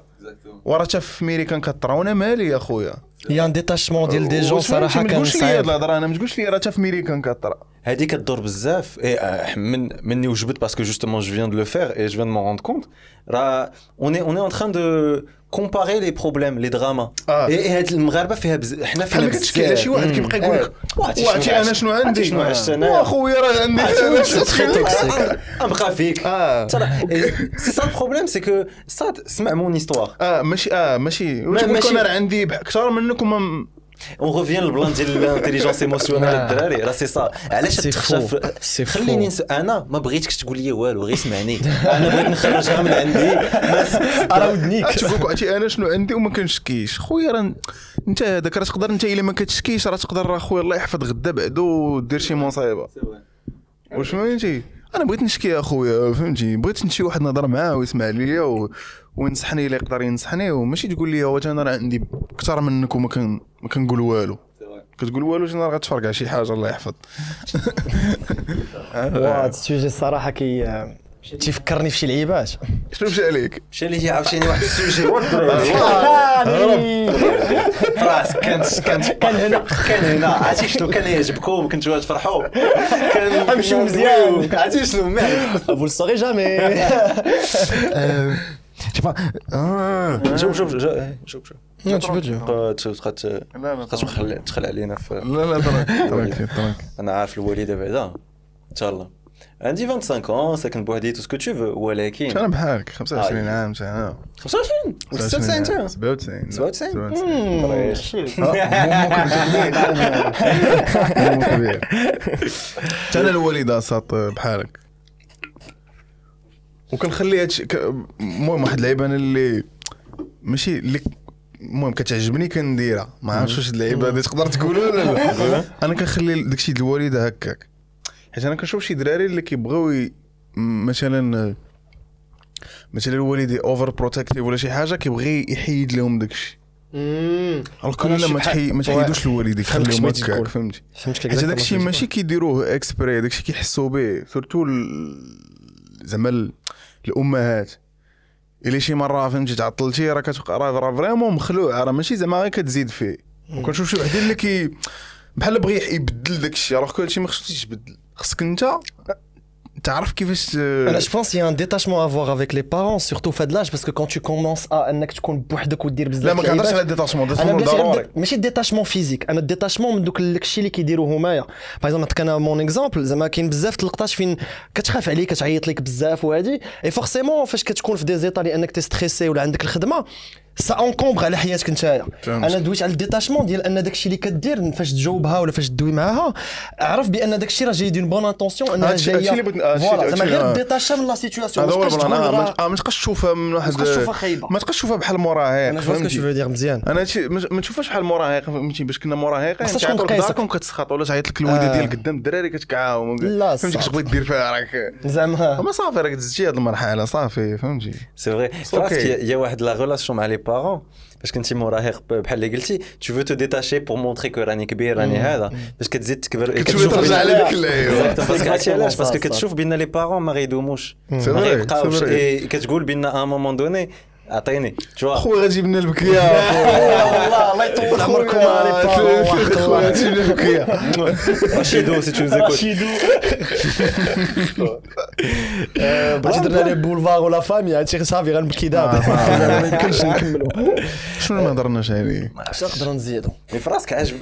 وراه حتى في ميريكان كطرا وأنا مالي يا خويا. y a un détachement ديال des gens؟ صراحة ما كان تقولش لي صعيب. الهضرة. أنا ما تقولش لي راه حتى في ميريكان كطرا هذه كدور بزاف. اي آه، من مني وجبت parce que justement je viens de le faire et je viens de m'en rendre compte راه on on en train de comparer les problèmes les dramas. آه. اي هاد المغاربة فيها بز... حنا فينا كتشكي على شي واحد كيبقى يقول لك وعرفتي وعرفتي أنا؟ شنو عندي؟ شنو عشت انايا؟ واخويا راه عندي. أنا ابقى فيك c'est ça ال problème c'est que سمع mon histoire آه ماشي آه ماشي. واش ماشي- أنا عندي أكثر منك وما on revient لل plan ديال l'intelligence émotionnelle الدراري راه c'est ça علاش faut. خليني نس... أنا ما بغيتكش تقول لي والو غير اسمعني أنا بغيت نخرجها من عندي بس راه ودنيك تقول عرفتي أنا شنو عندي وما كنشكيش خويا راه انت هذاك راه تقدر انت الا ما كتشكيش راه تقدر راه خويا الله يحفظ غدا بعدو دير شي مصيبه واش فهمتي أنا بغيت نشكي اخويا فهمتي بغيت نمشي واحد نهضر معاه ويسمع ليا و... وينصحني إلا يقدر ينصحني وماشي تقول لي هو أنا راه عندي أكثر منك وما كن... ما كنقول والو. كتقول والو شنو راه غتفرق على شي حاجة الله يحفظ. واه ال sujet الصراحة كي تيفكرني في شي لعيبات. شنو مشى عليك؟ مشى لي عاوتاني واحد ال sujet. راسك كانت كانت كان هنا. كان هنا. عرفتي شنو؟ كان يعجبكم كنتو تفرحوا كان غنمشيو مزيان. عرفتي شنو؟ mais vous le saurez jamais شوف شوف شوف شوف شوف تبقى تبقى لا لا تبقى تخلع تخلع علينا في لا لا أنا عارف الوالده بعدا ان شاء الله عندي 25 ans ساكن بوحدي تو سكو تو ولكن أنا بحالك 25 آه. عام أنا 25 96 انت 97 97 طريش مو كبير أنا الوالده صات بحالك وكنخلي هادشي ك- المهم واحد اللعيبة أنا اللي ماشي اللي المهم كتعجبني كنديرها. ما عرفتش واش اللعيبة هادي تقدر تقولها ولا لا. أنا كنخلي داكشي د الوالده هكاك. حيت أنا كنشوف شي دراري اللي كيبغيو مثلا مثلا والدي overprotective ولا شي حاجة كيبغي يحيد لهم داكشي. كو لا ما تحي ما تحيدوش الوالدين فهمتك خليهم هكاك تقول. فهمتي؟ حيت داك الشيء ماشي كيديروه exprès داك الشيء كيحسوا به surtout زعما ال- الأمهات. الا شي مرة فهمتي تعطلتي راه كتبقى راه vraiment مخلوع راه ماشي زعما غير كتزيد فيه. وكنشوف شي وحدين اللي كي بحال بغى يبدل داك الشيء راه هادشي ما خصوش يتبدل. خصك انت تعرف كيفاش أنا je pense y a un détachement à avoir avec les parents surtout في هاد l'âge parce que quand tu commences à انك تكون بوحدك ودير بزاف لا ما كنهضرش على ال détachement بلاتي ضروري ماشي détachement physique أنا ال détachement من دوك الشيء اللي كيديروه هما. par exemple نعطيك أنا mon exemple زعما كاين بزاف اللقطات فين كتخاف عليك كتعيط لك بزاف وهادي. et forcément فاش كتكون في des états لانك ت stresser ولا عندك الخدمة ça encombre على حياتك نتايا فهمت. أنا دويت على ال détachement ديال ان داكشي اللي كدير فاش تجاوبها ولا فاش تدوي معاها عرف بان داكشي راه جاي d'une bonne intention انها جاية اللي بغيت- هادشي- voilà زعما غير آه. détache من la situation هذا هو ما تبقاش ال plan آه، ما- ما تبقاش تشوفها من واحد تبقاش تشوفها خايبة. ما تبقاش تشوفها بحال مراهق أنا فهمتي؟ تو دير مزيان أنا هادشي ما ما تشوفهاش بحال مراهق فهمتي باش كنا مراهقين خصهاش تكون. داركم كتسخط ولا تعيط لك الوالده آه. ديال قدام الدراري كتكعاو لا، فهمتي. بغيت دير فيها راك زعما ما صافي راك دزتي هاد المرحله صافي فهمتي c'est vrai فراسك يا واحد la relation مع les parents باش كنتي مراهق بحال اللي قلتي tu veux te détacher pour montrer que راني كبير راني هذا باش كتزيد تكبر كتولي ترجع على ديك اللعيبه Exactement. parce que عرفتي علاش parce que صح، صح. كتشوف بان les parents ما غيدوموش c'est ما vrai غيبقاوش c'est vrai إيه، كتقول بان à un moment donné عطيني تو خويا غتجيب لنا البكيه والله الله يطول عمركم خويا غتجيب لنا البكيه رشيدو si tu écoutes رشيدو. بغيتي درنا les boulevards ولا famille هادشي صافي غنبكي دابا زعما ما يمكنش نكملوا شنو ما هضرناش عليه اش نقدروا نزيدوا mais فراسك عجب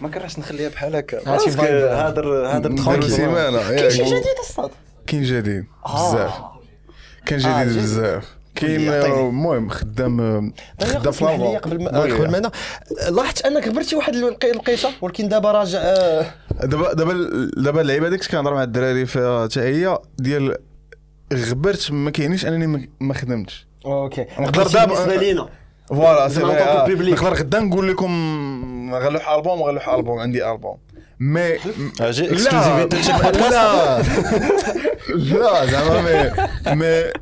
ما كرهتش نخليها بحال هكا. هادر هادر tranquille سيمانة. كاين. شي جديد الصاد؟ كاين جديد. بزاف. كاين آه، جديد جديد. بزاف. كاين المهم خدام خدام في. قبل ما. قبل ما أنا- لاحظت أنك غبرتي واحد القي- القيشه ولكن دابا راجع آه، دابا دابا دابا اللعيبة ديك كنهضر مع الدراري فيها حتى هي ديال غبرت ما كاينيش أنني ما- خدمتش. ok. نقدر دابا- بالنسبة لينا. voilà c'est. نقدر غدا نقول لكم غنلوح ألبوم غنلوح ألبوم عندي ألبوم. mais أجي لا لا لا زعما مي مي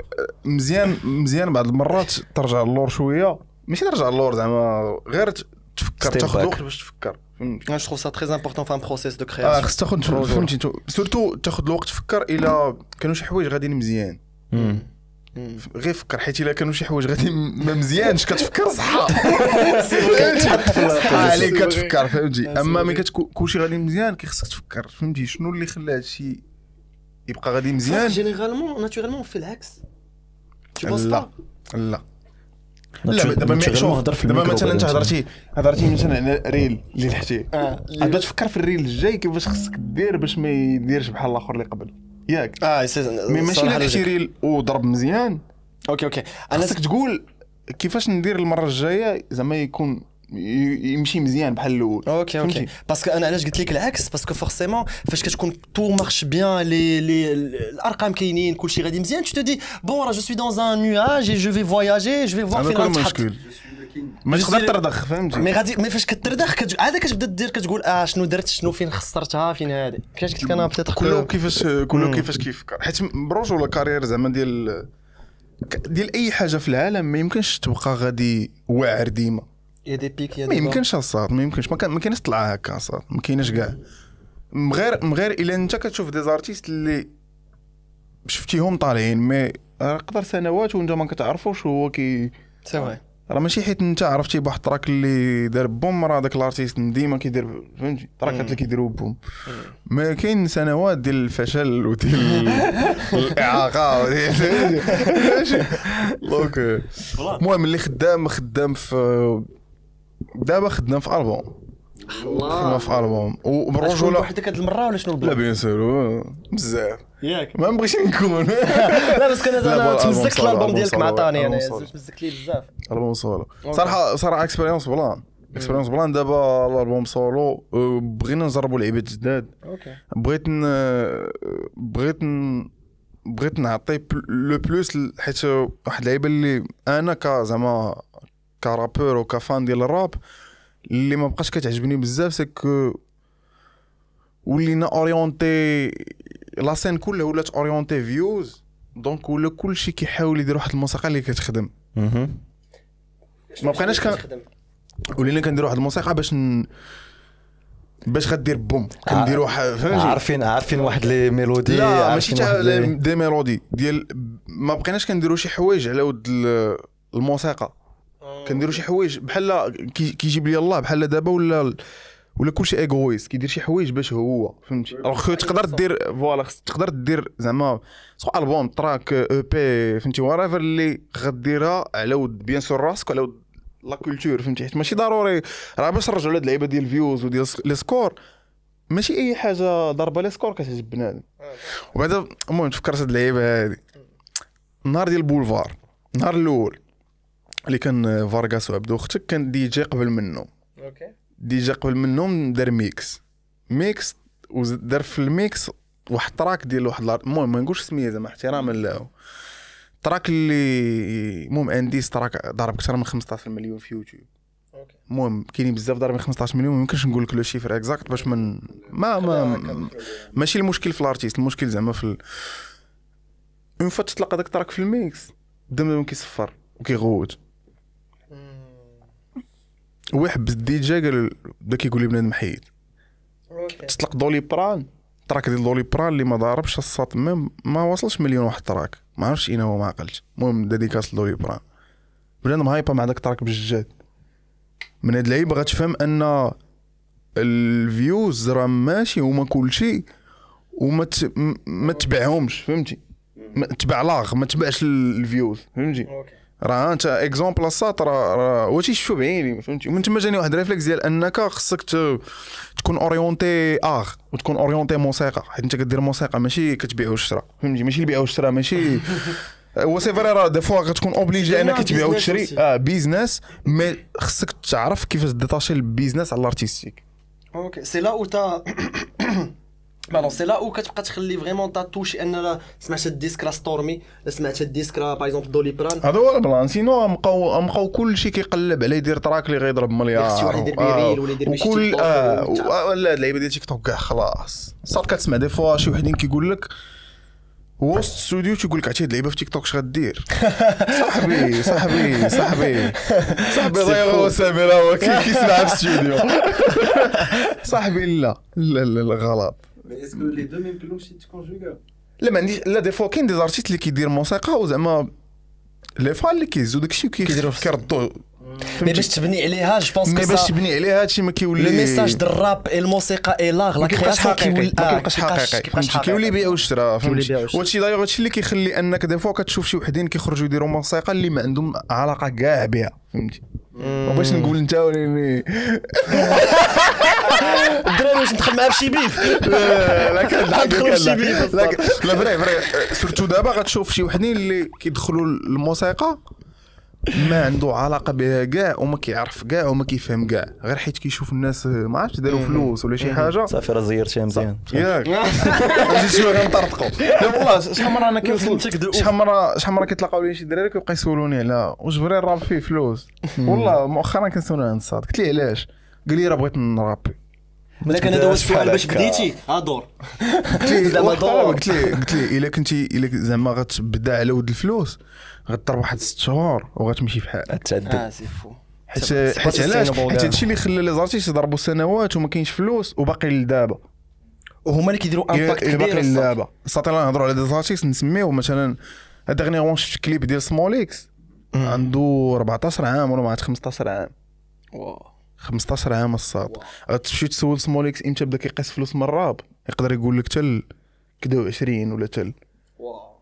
مزيان مزيان بعض المرات ترجع اللور شوية ماشي ترجع اللور زعما غير تفكر تاخذ. وقت باش تفكر فهمت je ça très important في un process de آه création خص تاخذ فهمتي تو- surtout تاخذ الوقت تفكر الا كانوا شي حوايج غاديين مزيان غير فكر حيت إلا كانوا شي حوايج غادي ما مزيانش كتفكر صح صح عليك كتفكر فهمتي. أما ملي كتكون كلشي غادي مزيان كيخصك تفكر فهمتي. شنو اللي خلى هادشي يبقى غادي مزيان؟ généralement naturellement في العكس. لا. لا. لا دابا شوف دابا مثلا أنت هضرتي هضرتي مثلا على reel اللي لحتي. غادي تفكر في ال reel الجاي كيفاش خصك دير باش ما يديرش بحال الآخر اللي قبل. ياك. آه mais ماشي لحتي reel وضرب مزيان. ok ok. أنا خصك تقول كيفاش ندير المرة الجاية زعما يكون يمشي مزيان بحال الأول. ok ok؟ parce que أنا علاش قلت لك العكس؟ parce que forcément فاش كتكون tout marche bien les les الأرقام كاينين كلشي غادي مزيان tout est bon راه je suis dans un nuage et je vais voyager je vais voir فين غنتحط مشكل. ما تقدر ترضخ فهمتي؟ مي غادي مي فاش كتردخ كت... عاد كتبدا دير كتقول آه شنو درت شنو فين خسرتها فين هادي كيفاش قلت لك أنا peut-être كله كيفاش كله كيفاش كيفكر حيت projet ولا carrière زعما ديال ديال أي حاجة في العالم ما يمكنش تبقى غادي واعر ديما. y a des pics y a ما يمكنش اصاط ما يمكنش. ما كاينش طلعه هكا اصاط ما كاينش كاع. مغير مغير إلا أنت كتشوف des artistes اللي شفتيهم طالعين mais راه قدر سنوات وأنت ما كتعرفوش هو كي c'est راه ماشي حيت أنت عرفتي بواحد ال track اللي دار boom راه داك ال artiste ديما كيدير فهمتي؟ ال tracks اللي كيديروا boom. ما كاين سنوات ديال الفشل وديال الإعاقة وديال donc المهم اللي خدام خدام في دابا خدنا في ألبوم. خدنا في ألبوم. وبالرجوله بوحدك هاد المرة ولا شنو لا بيان سور بزاف. ياك. ما نبغيش نكون. لا بس كان أنا تمزكت الألبوم ديالك مع طاني أنا صالو. تمزكت لي بزاف. ألبوم سولو. صراحة صراحة اكسبيريونس بلان. اكسبيريونس بلان. دابا الألبوم سولو أه، بغينا نجربوا لعيبات جداد. أوكي. بغيت ن... بغيت ن... بغيت نعطي لو بلوس حيت واحد اللعيبة اللي أنا ك زعما كرابور وكفان ديال الراب اللي ما بقاش كتعجبني بزاف سي كو ولينا أورينتي لا سين كلها ولات أورينتي فيوز دونك ولا كلشي كيحاول يدير واحد الموسيقى اللي كتخدم. ما بقيناش كان- ولينا كندير واحد الموسيقى باش ن... باش غدير بوم. كندير واحد فهمتي؟ عارفين عارفين واحد لي ميلودي لا ماشي تاع لي- دي ميلودي. ديال ما بقيناش كنديروا شي حوايج على ود ال- الموسيقى. كنديروا شي حوايج بحال كي- كيجيب لي الله بحال دابا ولا ولا كلشي ايغويست كيدير شي حوايج باش هو فهمتي؟ الوغ تقدر دير فوالا تقدر دير زعما سو ألبوم تراك أو بي فهمتي؟ ورافر اللي غديرها على ود بيان سور راسك وعلى ود لا كولتور فهمتي؟ حيت ماشي ضروري. راه باش نرجعوا لهاد اللعيبة ديال الفيوز وديال لي سكور ماشي أي حاجة ضربه لي سكور كتعجب بنادم. وبعدا المهم تفكرت هاد اللعيبة هادي. النهار ديال بولفار النهار الأول. اللي كان فارغاس وعبدو أختك كان دي جي قبل منه. OK. DJ قبل منهم دار mix. mix ودار في ال mix واحد track ديال واحد المهم ما نقولش سميه زعما احتراما له. track اللي المهم انديس تراك ضرب أكثر من 15 مليون في يوتيوب. المهم كاينين بزاف ضاربين 15 مليون ما يمكنش نقول لك le chiffre exact باش من ما ما ماشي المشكل في الأرتيست المشكل زعما في ال... اون فوا تطلق هذاك التراك في الميكس. دم كيصفر وكيغوت. هو يحبس الدي جي قال بدا كيقول لي بنادم حيد. تطلق دولي بران؟ تراك ديال دولي بران اللي ما ضاربش الصوت ميم ما وصلش مليون واحد تراك. ما عرفتش اين هو ما عقلتش المهم ديديكاس لدولي بران. بنادم هايبا مع داك التراك بالجد. من هاد اللعيبة غتفهم أن الفيوز راه ماشي هما كلشي وما ت... ما تبعهمش فهمتي؟ ما تبع لاغ ما تبعش ال- الفيوز فهمتي؟ أوكي. راه انت اكزومبل الساط راه راه واش شفتو بعيني فهمتي؟ ومن تما جاني واحد الريفلكس ديال انك خصك ت- تكون اورينتي اغ وتكون اورينتي موسيقى حيت انت كدير موسيقى ماشي كتبيع وتشرى فهمتي؟ ماشي البيع والشراء ماشي هو سي فري راه دي فوا غتكون اوبليجي انك تبيع وتشري. آه بيزنس مي خصك تعرف كيفاش ديتاشي البيزنس على الارتيستيك أوكي سي لا أو بارون سي لا أو كتبقى تخلي فريمون تا توشي ان لا سمعت الديسك راه ستورمي لا سمعت الديسك راه باغ اكزومبل دولي بران هذا هو البلان سينو بقاو بقاو كلشي كيقلب على يدير تراك اللي غيضرب مليار خص شي واحد يدير بيه آه. ريل ولا يدير بيه وكل آه ولا اللعيبه ديال تيك توك كاع خلاص صافي كتسمع دي فوا شي وحدين كيقول لك وسط الاستوديو تيقول لك عرفتي اللعيبه في تيك توك اش غدير صاحبي صاحبي صاحبي صاحبي ضيع هو سامي راه كيسمع في الاستوديو صاحبي لا لا لا لا غلط Mais est-ce que les deux même que si tu conjugues لا ما عنديش لا دي فوا كاين دي زارتيست اللي كيدير موسيقى وزعما لي فان اللي كيهزوا داكشي وكيردوا مي باش تبني عليها جو بونس مي باش تبني عليها هادشي ما كيولي لو ميساج ديال الراب اي الموسيقى اي لاغ لا كرياسيون كيولي ما آه، كيبقاش حقيقي كيولي بيع وشرا فهمتي. وهادشي دايوغ هادشي اللي كيخلي انك دي فوا كتشوف شي وحدين كيخرجوا يديروا موسيقى اللي ما عندهم علاقه كاع بها فهمتي وباش نقول انت وليني الدراري واش ندخل معاه بشي بيف لا لا كان لا ندخلوا كان شي بيف لا فري فري سورتو دابا غتشوف شي وحدين اللي كيدخلوا الموسيقى ما عنده علاقة بها كاع وما كيعرف كاع وما كيفهم كاع. غير حيت كيشوف الناس ما عرفتش داروا فلوس ولا شي حاجة. صافي راه زيرتيها مزيان. ياك. زيد شوية غنطرطقوا لا والله شحال مرة أنا دو شحال مرة شحال مرة كيتلاقاو لي شي دراري كيبقى يسولوني على واش بغي الراب فيه فلوس؟ والله مؤخرا كنسولو عند الصاد قلت ليه علاش؟ قال لي راه بغيت نرابي. لكن هذا هو السؤال باش. بديتي ادور. قلت ليه؟ قلت ليه؟ إلا كنتي إلا زعما غتبدا على ود الفلوس. غتضرب واحد ست شهور وغتمشي بحال تعدل. آه سي فو. حيت حيت علاش؟ حيت. هادشي اللي خلى لي زارتيست يضربوا سنوات وما كاينش فلوس وباقي لدابا. وهما اللي كيديروا امباكت إلا كبير باقي. لدابا. أنا نهضروا على دي زارتيست نسميو مثلا ديغنيغمون شفت كليب ديال سموليكس عنده 14 عام ولا ما عرفت 15 عام. واو. 15 عام الصاد غتمشي تسول سموليكس إمتى بدا كيقيس فلوس من الراب؟ يقدر يقول لك تل كدا 20 ولا تل. واو.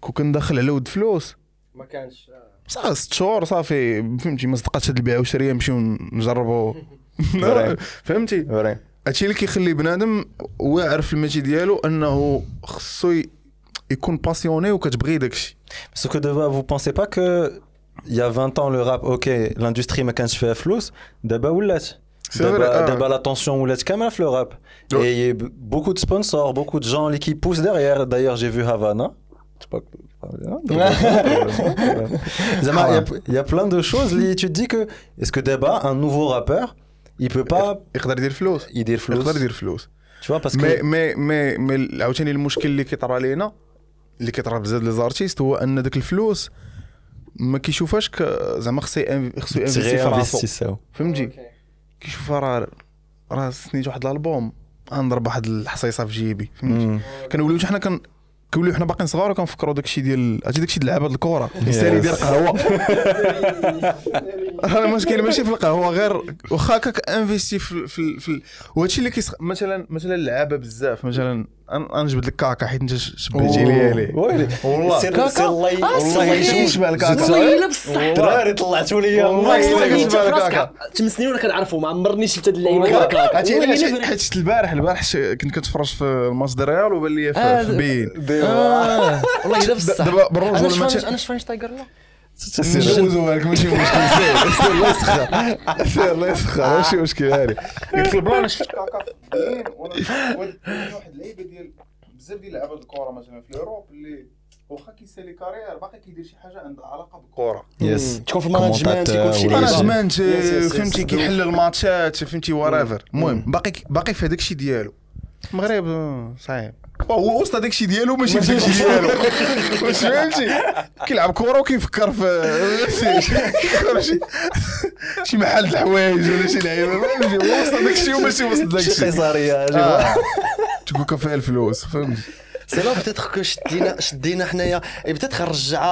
كون كان داخل على ود فلوس. ما كانش. صافي ست شهور صافي فهمتي ما صدقاتش هاد البيع والشريه نمشيو نجربوا. فهمتي؟ هادشي اللي كيخلي بنادم واعر في الميتي ديالو انه خصو يكون باسيوني وكتبغي داكشي. Vous pensez pas que il y a 20 ans le rap, ok, l'industrie ما كانش فيها فلوس دابا ولات دابا. دابا l'attention ولات كامله في rap? Ouais. et il y a b- beaucoup de sponsors beaucoup de gens qui poussent il y a- il y a plein de choses. Li- tu te dis que est-ce que d'abord un nouveau rappeur il peut pas يقدر يدير فلوس. يدير فلوس يقدر يدير فلوس. Tu vois parce مي que مي مي مي عاوتاني المشكل اللي كيطرى لينا اللي كيطرى بزاف les artistes هو أن داك الفلوس ما كيشوفهاش ك- زعما خصو خصو ينinvesti في راسو فهمتي؟ كيشوفها راه راه سنيت واحد الalbum غنضرب واحد الحصيصة في جيبي. فهمتي؟ كنوليو حنا كن كنوليو حنا باقيين صغار وكنفكروا داكشي ديال عرفتي داكشي ديال لعبه الكره يسالي يدير قهوه راه المشكل ماشي في القهوة غير واخا هكاك انفيستي في في, في وهادشي اللي كيسخ مثلا مثلا اللعابة بزاف مثلا غنجبد لك كاكا حيت أنت شبهتي ليا ليه والله. سير سير الله والله كيشبه الكاكا؟ طويله بصح الدراري طلعتوا لي والله تم سنين وأنا كنعرفو ما عمرني شفت هاد اللعيبة. علاش حيت شفت البارح البارح كنت كنتفرج في الماتش ديال الريال وبان لي في في بين والله الا بصح دابا بالرجل أنا شفاينش أنا شفاينشتايجر لا ندوزو لك ماشي مشكل سير سير الله يسخر سير الله يسخر ماشي مشكل هاري قلت له بلا أنا شفت كاكا في بين وأنا واحد اللعيبه ديال بزاف ديال لعابه الكره مثلا في اوروب اللي واخا كيسالي كارير باقي كيدير شي حاجة عندها علاقة بالكره يس تكون في المانجمنت يكون في يس. فهمتي كيحل الماتشات فهمتي ورافر المهم باقي باقي في هذاك الشيء ديالو. المغرب آه، هو وسط هذاك الشيء ديالو ماشي في الشيء ديالو. واش فهمتي؟ كيلعب كره وكيفكر في شي شي محل الحوايج ولا شي لعيبة. هو وسط هذاك الشيء وماشي وسط شي الشيء قيصريه آه. تقول لك فيها الفلوس فهمتي؟ سي لا بتيتر كو شدينا شدينا حنايا بتيتر رجع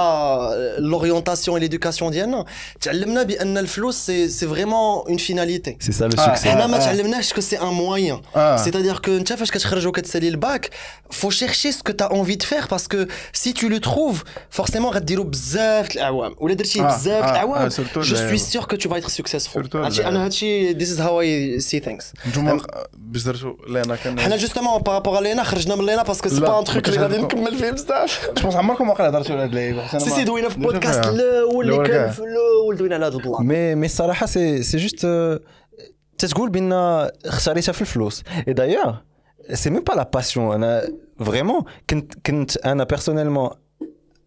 لورينتاسيون ليدوكاسيون ديالنا تعلمنا بان الفلوس سي سي فريمون اون فيناليتي سي سا لو آه. سوكسي حنا ما آه. تعلمناش كو سي ان موان آه. سيتادير كو انت فاش كتخرج وكتسالي الباك فو شيرشي سكو تا اونفي دو فير باسكو سي تو لو تروف فورسيمون غديرو بزاف د الاعوام ولا درتيه آه، بزاف د آه، الاعوام آه، surtout جو سوي اللعيبة. سيغ كو تو فا ايتر سكسيسفول Surtout هادشي أنا اللعيبة. هادشي ذيس از هاو اي سي ثينكس نتوما باش درتو لينا كان حنا جوستومون بارابور لينا خرجنا من لينا باسكو سي لا، با ان ما تروك كانش اللي غادي عندكم. نكمل فيه بزاف جوبونس عمركم واقيلا هضرتوا على هاد اللعيبه حيت أنا سي ما- سي دوينا في ما بودكاست شفتها. الأول اللي الأول كان كاع. في الأول دوينا على هاد البلان مي مي الصراحه سي سي جوست تتقول بان اختاريتها في الفلوس اي دايوغ سي ميم با لا باسيون أنا فريمون كنت كنت أنا بيرسونيلمون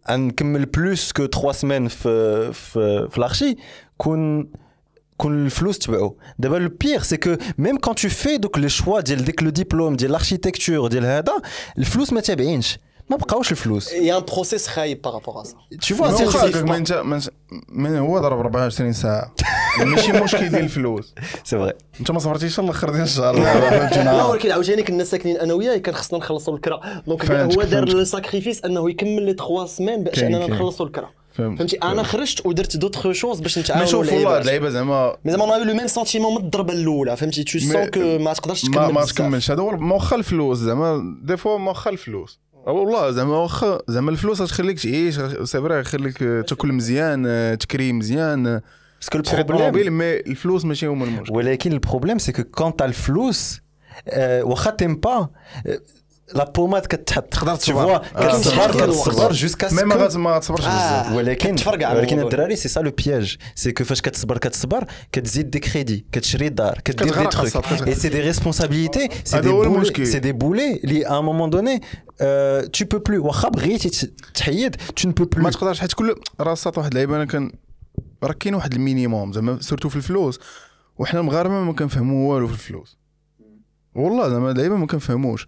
نكمل بلوس كو 3 سمان في في في لارشي كون كون الفلوس تبعو. دابا لو بيغ سي كو ميم كون تو في دوك لو شوا ديال ديك لو ديبلوم ديال الاركيتكتور ديال هذا الفلوس ما تابعينش. ما بقاوش الفلوس. يا ان بروسيس خايب بارابور ا سا c'est واخا c'est- هكاك ما انت من هو ضرب 24 ساعة. ماشي مشكل ديال الفلوس. C'est vrai. انت ما صبرتيش الأخر ديال الشهر. لا. ولكن عاوتاني كنا ساكنين أنا وياه كان خصنا نخلصوا الكرا. donc هو دار فهمتك. الsacrifice أنه يكمل لي 3 semaines باش أننا. نخلصوا الكرا. فهمت فهمتي؟ أنا خرجت ودرت d'autres choses باش ما نتعاونوا شوف والله. اللعيبة زعما. mais زعما on a le même sentiment من الضربة الأولى فهمتي؟ tu sens que ما تقدرش تكمل ما. تكملش. هذا هو ما واخا الفلوس زعما. des fois ما واخا الفلوس. والله زعما واخا زعما الفلوس غتخليك تعيش. سي فري غيخليك تاكل مزيان تكري مزيان. باسكو البروبليم مي الفلوس ماشي هما المشكل. ولكن البروبليم سي كو كون الفلوس واخا تيم با لا بوماد كتحط تقدر tu تصبر. كتصبر كتصبر. جوسكا مي ما ما آه. بزاف ولكن ولكن. الدراري سي سا لو بياج سي كو فاش كتصبر كتصبر كتزيد دي كريدي كتشري دار كدير دي كتغرق. اي سي دي ريسبونسابيلتي سي هذا دي هو بولي المشكل. سي دي بولي اللي ا مومون دوني tu peux plus واخا بغيتي تحيد tu ne peux ما plus تقدرش حيت كل راه صات واحد اللعيبة أنا كان راه كاين واحد minimum زعما سورتو في الفلوس وحنا المغاربه ما كنفهموا والو في الفلوس والله زعما اللعيبة ما كنفهموش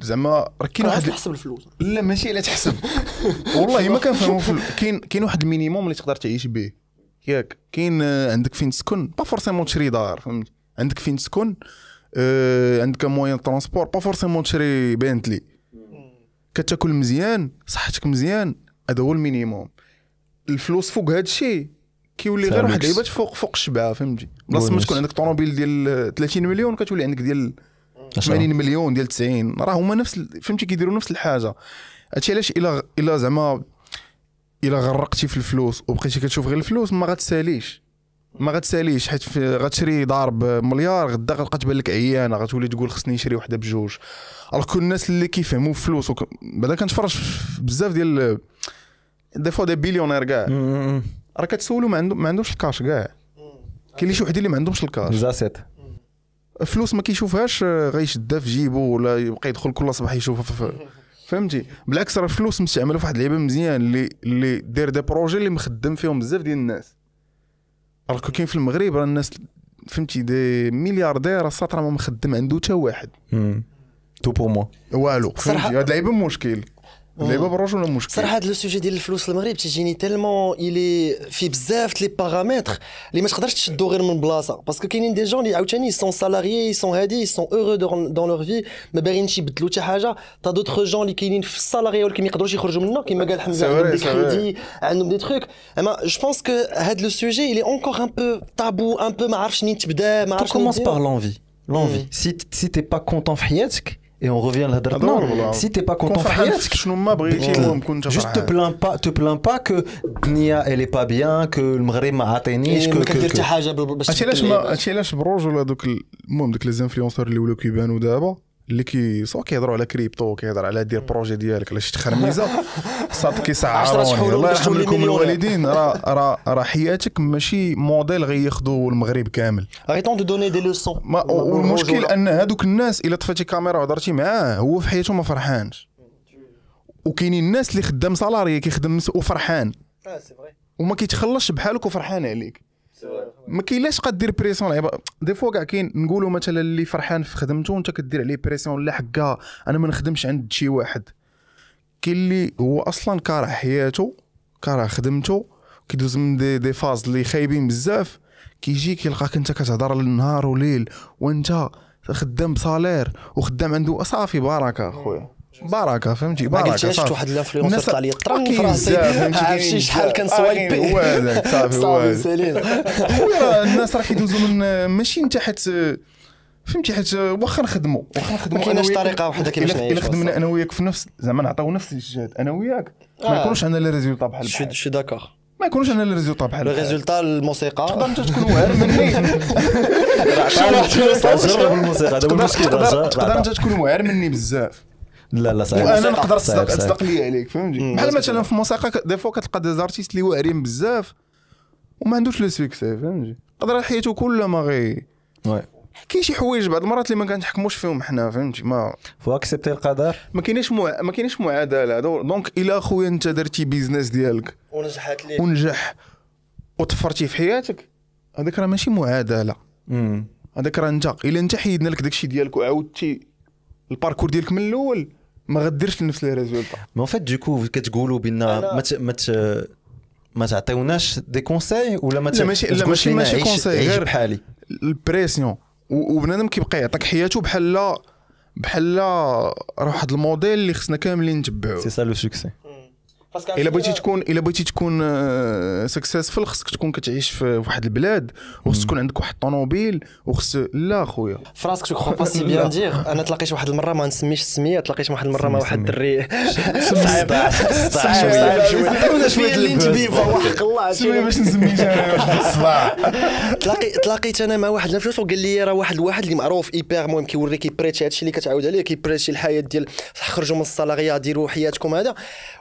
زعما راه كاين واحد تحسب الفلوس. لا ماشي لا تحسب. والله ما كنفهموا كاين كاين واحد ال minimum اللي تقدر تعيش به. ياك. كاين آه، عندك فين تسكن؟ pas forcément تشري دار فهمتي. عندك فين تسكن؟ آه، عندك moyen transport pas forcément تشري بنتلي. كتاكل مزيان صحتك مزيان هذا هو الminimum. الفلوس فوق هذا الشيء كيولي غير واحد ميكس. اللعيبات فوق فوق الشبعه فهمتي. بلاصه ما. تكون عندك طوموبيل ديال 30 مليون كتولي عندك ديال 80 مليون ديال 90 راه هما نفس فهمتي كيديروا نفس الحاجة. هادشي علاش إلا إلا زعما إلا غرقتي في الفلوس وبقيتي كتشوف غير الفلوس ما غتساليش. ما غتساليش حيت في- غتشري دار بمليار غدا غتبقى تبان لك عيانة غتولي تقول خصني نشري وحدة بجوج. alors que الناس اللي كيفهموا في الفلوس وك... بعدا كنتفرج في بزاف ديال des fois des billionnaires كاع. راه كتسولو ما عندهم ما عندهمش الcash كاع. كاين شي وحدين اللي ما عندهمش الcash زاسيت فلوس ما كيشوفهاش آه، غيشدها في جيبو ولا يبقى يدخل كل صباح يشوفها فهمتي؟ بالعكس راه الفلوس مستعملة في واحد اللعيبة مزيان اللي اللي داير des projets اللي مخدم فيهم بزاف ديال الناس. راه كاين في المغرب راه الناس فهمتي دي ملياردير الساط راه ما مخدم عنده حتى واحد. تو بور موا والو فهمتي؟ هاد اللعيبة مشكل. اللعيبه بالرجل مشكل؟ صراحة هذا لو سوجي ديال الفلوس في المغرب تيجيني تيلمون الي في بزاف لي بارامتر اللي ما تقدرش تشدو غير من بلاصة. باسكو كاينين دي جون اللي عاوتاني سون سالاريي سون هادي سون اورو دون لور في ما باغيينش يبدلوا حتى حاجة. تا دوطخ جون اللي كاينين في السالاريا ولكن ما يقدروش يخرجوا منه كما قال حمزة C'est عندهم vrai, دي c'est vrai. كريدي عندهم دي تروك اما جو بونس كو هذا لو سوجي الي اونكور ان بو تابو ان بو ما عرفش منين تبدا ما Tout عرفش commence par l'envie. L'envie. Si, t- si t'es pas content في حياتك et on revient là هذا هو non, البلان. si t'es pas كون content في فرحان في حياتك شنو ما بغيتي المهم كون انت juste te فرحان plains pas te plains pas que الدنيا elle est pas bien que المغرب ما عاطينيش إيه، que ما que- كدير حتى que حاجة بال- باش هادشي علاش تبدل ما العباد. هادشي علاش بروج ولا دوك ال- المهم دوك لي زانفلونسور اللي ولاو كيبانوا دابا اللي كي سواء كيهضروا على كريبتو كيهضر على دير بروجي ديالك على شي تخرميزة. عشرة كيسعروني الله يرحم لكم. الوالدين. راه راه راه حياتك ماشي موديل غياخذوا المغرب كامل. De donner des leçons. ما والمشكل أن هادوك الناس إلا طفيتي كاميرا وهضرتي معاه هو في حياته ما فرحانش. وكاينين الناس اللي خدام salarié كيخدم وفرحان. وما كيتخلصش بحالك وفرحان عليك. ما كاينلاش قاد دير pression des fois كاع كاين نقولوا مثلا اللي فرحان في خدمته وانت كدير عليه pression لا حكا أنا ما نخدمش عند شي واحد. كاين اللي هو أصلا كاره حياته كاره خدمته كيدوز من des, des phases اللي خايبين بزاف. كيجي كيلقاك أنت كتهضر النهار وليل وأنت خدام ب salaire وخدام عنده صافي بركة أخويا. بركة فهمتي؟ ما بركة قلتش صافي. واحد ال influenceur طلع لي فراسي بزاف، فهمتي، عرفتي شحال. كنسوايبي هو هذاك، صافي، هو خويا الناس راه كيدوزوا من ماشي انت حيت فهمتي حيت واخا نخدموا واخا نخدموا ما كايناش طريقة وحدة كيفاش نعيشوا إلا خدمنا. أنا وياك في نفس زعما نعطيو نفس الجهد أنا وياك ما. يكونوش عندنا les résultats بحال بحال. شو d'accord ما يكونوش عندنا les résultats بحال لو. résultat الموسيقى تقدر أنت تكون واعر مني. جرب الموسيقى هذا هو تقدر المشكل تقدر. أنت تكون واعر مني بزاف. لا لا صعيب. وأنا صعيب، نقدر صعيب، تصدق لي عليك فهمتي؟ بحال مثلا في الموسيقى des fois كتلقى des artistes اللي واعرين بزاف وما عندوش le succès فهمتي؟ قدر حياته كلها ما غي Ouais. كاين شي حوايج بعض المرات اللي ما كنتحكموش فيهم حنا فهمتي؟ ما faut accepter القدر؟ ما كاينش مع... ما كاينش معادلة. do- donc إلا خويا أنت درتي business ديالك ونجحت ليه؟ ونجح وطفرتيه في حياتك هذاك راه ماشي معادلة. هذاك راه أنت إلا أنت حيدنا لك داكشي ديالك وعاودتي ال parcours ديالك من الأول ما غديرش نفس les résultats. mais en fait du coup كتقولوا بان ما ت- ما ت- ما تعطيوناش des conseils ولا ما لا، ماشي- لا، ما ماشي- ماشي conseils، غير- بحالي ال pression وبنادم كيبقى يعطيك حياته بحال بحال راه واحد الموديل اللي خصنا كاملين نتبعوه c'est ça le succès إلا بغيتي تكون إلا بغيتي تكون successful خصك تكون كتعيش في واحد البلاد وخص تكون عندك واحد الطوموبيل وخص لا خويا. فراسك je crois pas c'est bien dire. أنا تلاقيت واحد المرة ما نسميش السميه تلاقيت واحد المرة مع واحد. الدري. صعيب صعيب شوية. شوية عطيونا شوية اللي وحق الله سمي باش نسميك أنا واحد تلاقي تلاقيت أنا مع واحد ال influenceur وقال لي راه واحد الواحد اللي معروف hyper المهم كيوري كيبريتشي هادشي اللي كتعاود عليه كيبريتشي الحياة ديال خرجوا من ال salariat ديروا حياتكم هذا.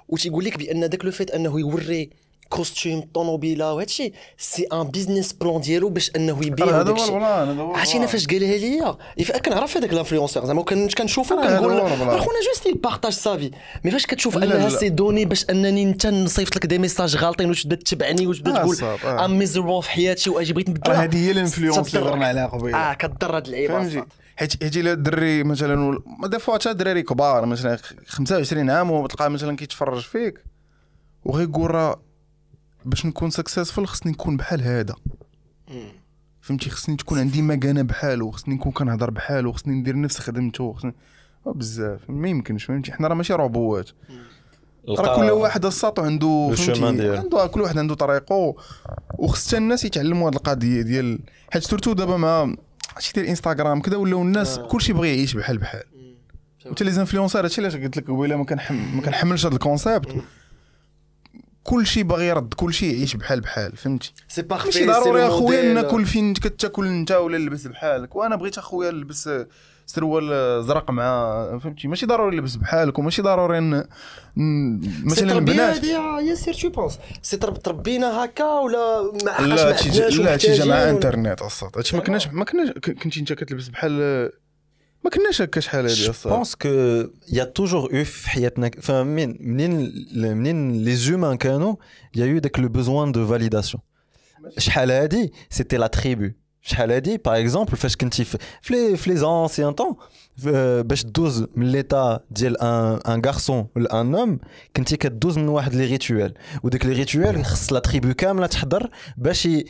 وتيقول لك بان داك le fait انه يوري costume طوموبيله وهادشي c'est un business plan ديالو باش انه يبيع هذا هو هو عرفتي أنا. فاش قالها ليا يف- كنعرف هذاك ال influenceur زعما كان كنشوفو كنقول. اخونا juste يبارطاج sa vie mais فاش كتشوف انها. c'est donné باش انني انت نصيفط لك des messages غالطين وتبدا تتبعني وتبدا تقول. I'm miserable في حياتي واجي بغيت نبدلها راه هذه هي ال influence اللي. هضرنا عليها قبيله آه كضر هاد الصاد. حيت حيت الا الدري مثلا des fois حتى دراري كبار مثلا 25 عام وتلقاه مثلا كيتفرج فيك. وغيقول راه باش نكون successful خصني نكون بحال هذا. فهمتي؟ خصني تكون عندي مكانه بحالو خصني نكون كنهضر بحالو خصني ندير نفس خدمته خصني بزاف. ما يمكنش فهمتي؟ حنا راه ماشي robots راه كل واحد الساط عنده فهمتي. عنده كل واحد عنده طريقه وخص الناس يتعلموا هذه القضية ديال حيت surtout دابا مع شي ديال انستغرام كذا ولاو الناس كلشي بغى يعيش بحال بحال. وحتى les influenceurs هادشي علاش قلت لك قبيلة ما كنحم ما كنحملش هذا ال concept كل شيء باغي يرد كل شيء يعيش بحال بحال فهمتي؟ c'est parfait ماشي ضروري أخويا ناكل فين كتاكل أنت ولا نلبس بحالك. وأنا بغيت أخويا نلبس سروال زرق مع فهمتي؟ ماشي ضروري نلبس بحالك وماشي ضروري ن... ن... مثلا البنات ياسر تو بونس سي ترب- تربينا هكا ولا ما حقاش لا عندناش لا جا مع إنترنت أصلا هادشي ما كناش ما كناش كنتي انت كتلبس بحال ما كناش هكا شحال هادي que il y a toujours eu في حياتنا enfin منين منين les humains كانوا a eu داك le besoin de validation. شحال هادي c'était la tribu. شحال هادي باغ اكزومبل فاش كنتي في في لي في لي زونسيان طون باش دوز من ليتا ديال ان ان غارسون ولا ان اوم كنتي كدوز من واحد لي ريتوال وديك لي ريتوال خص لا تريبو كامله تحضر باش ي-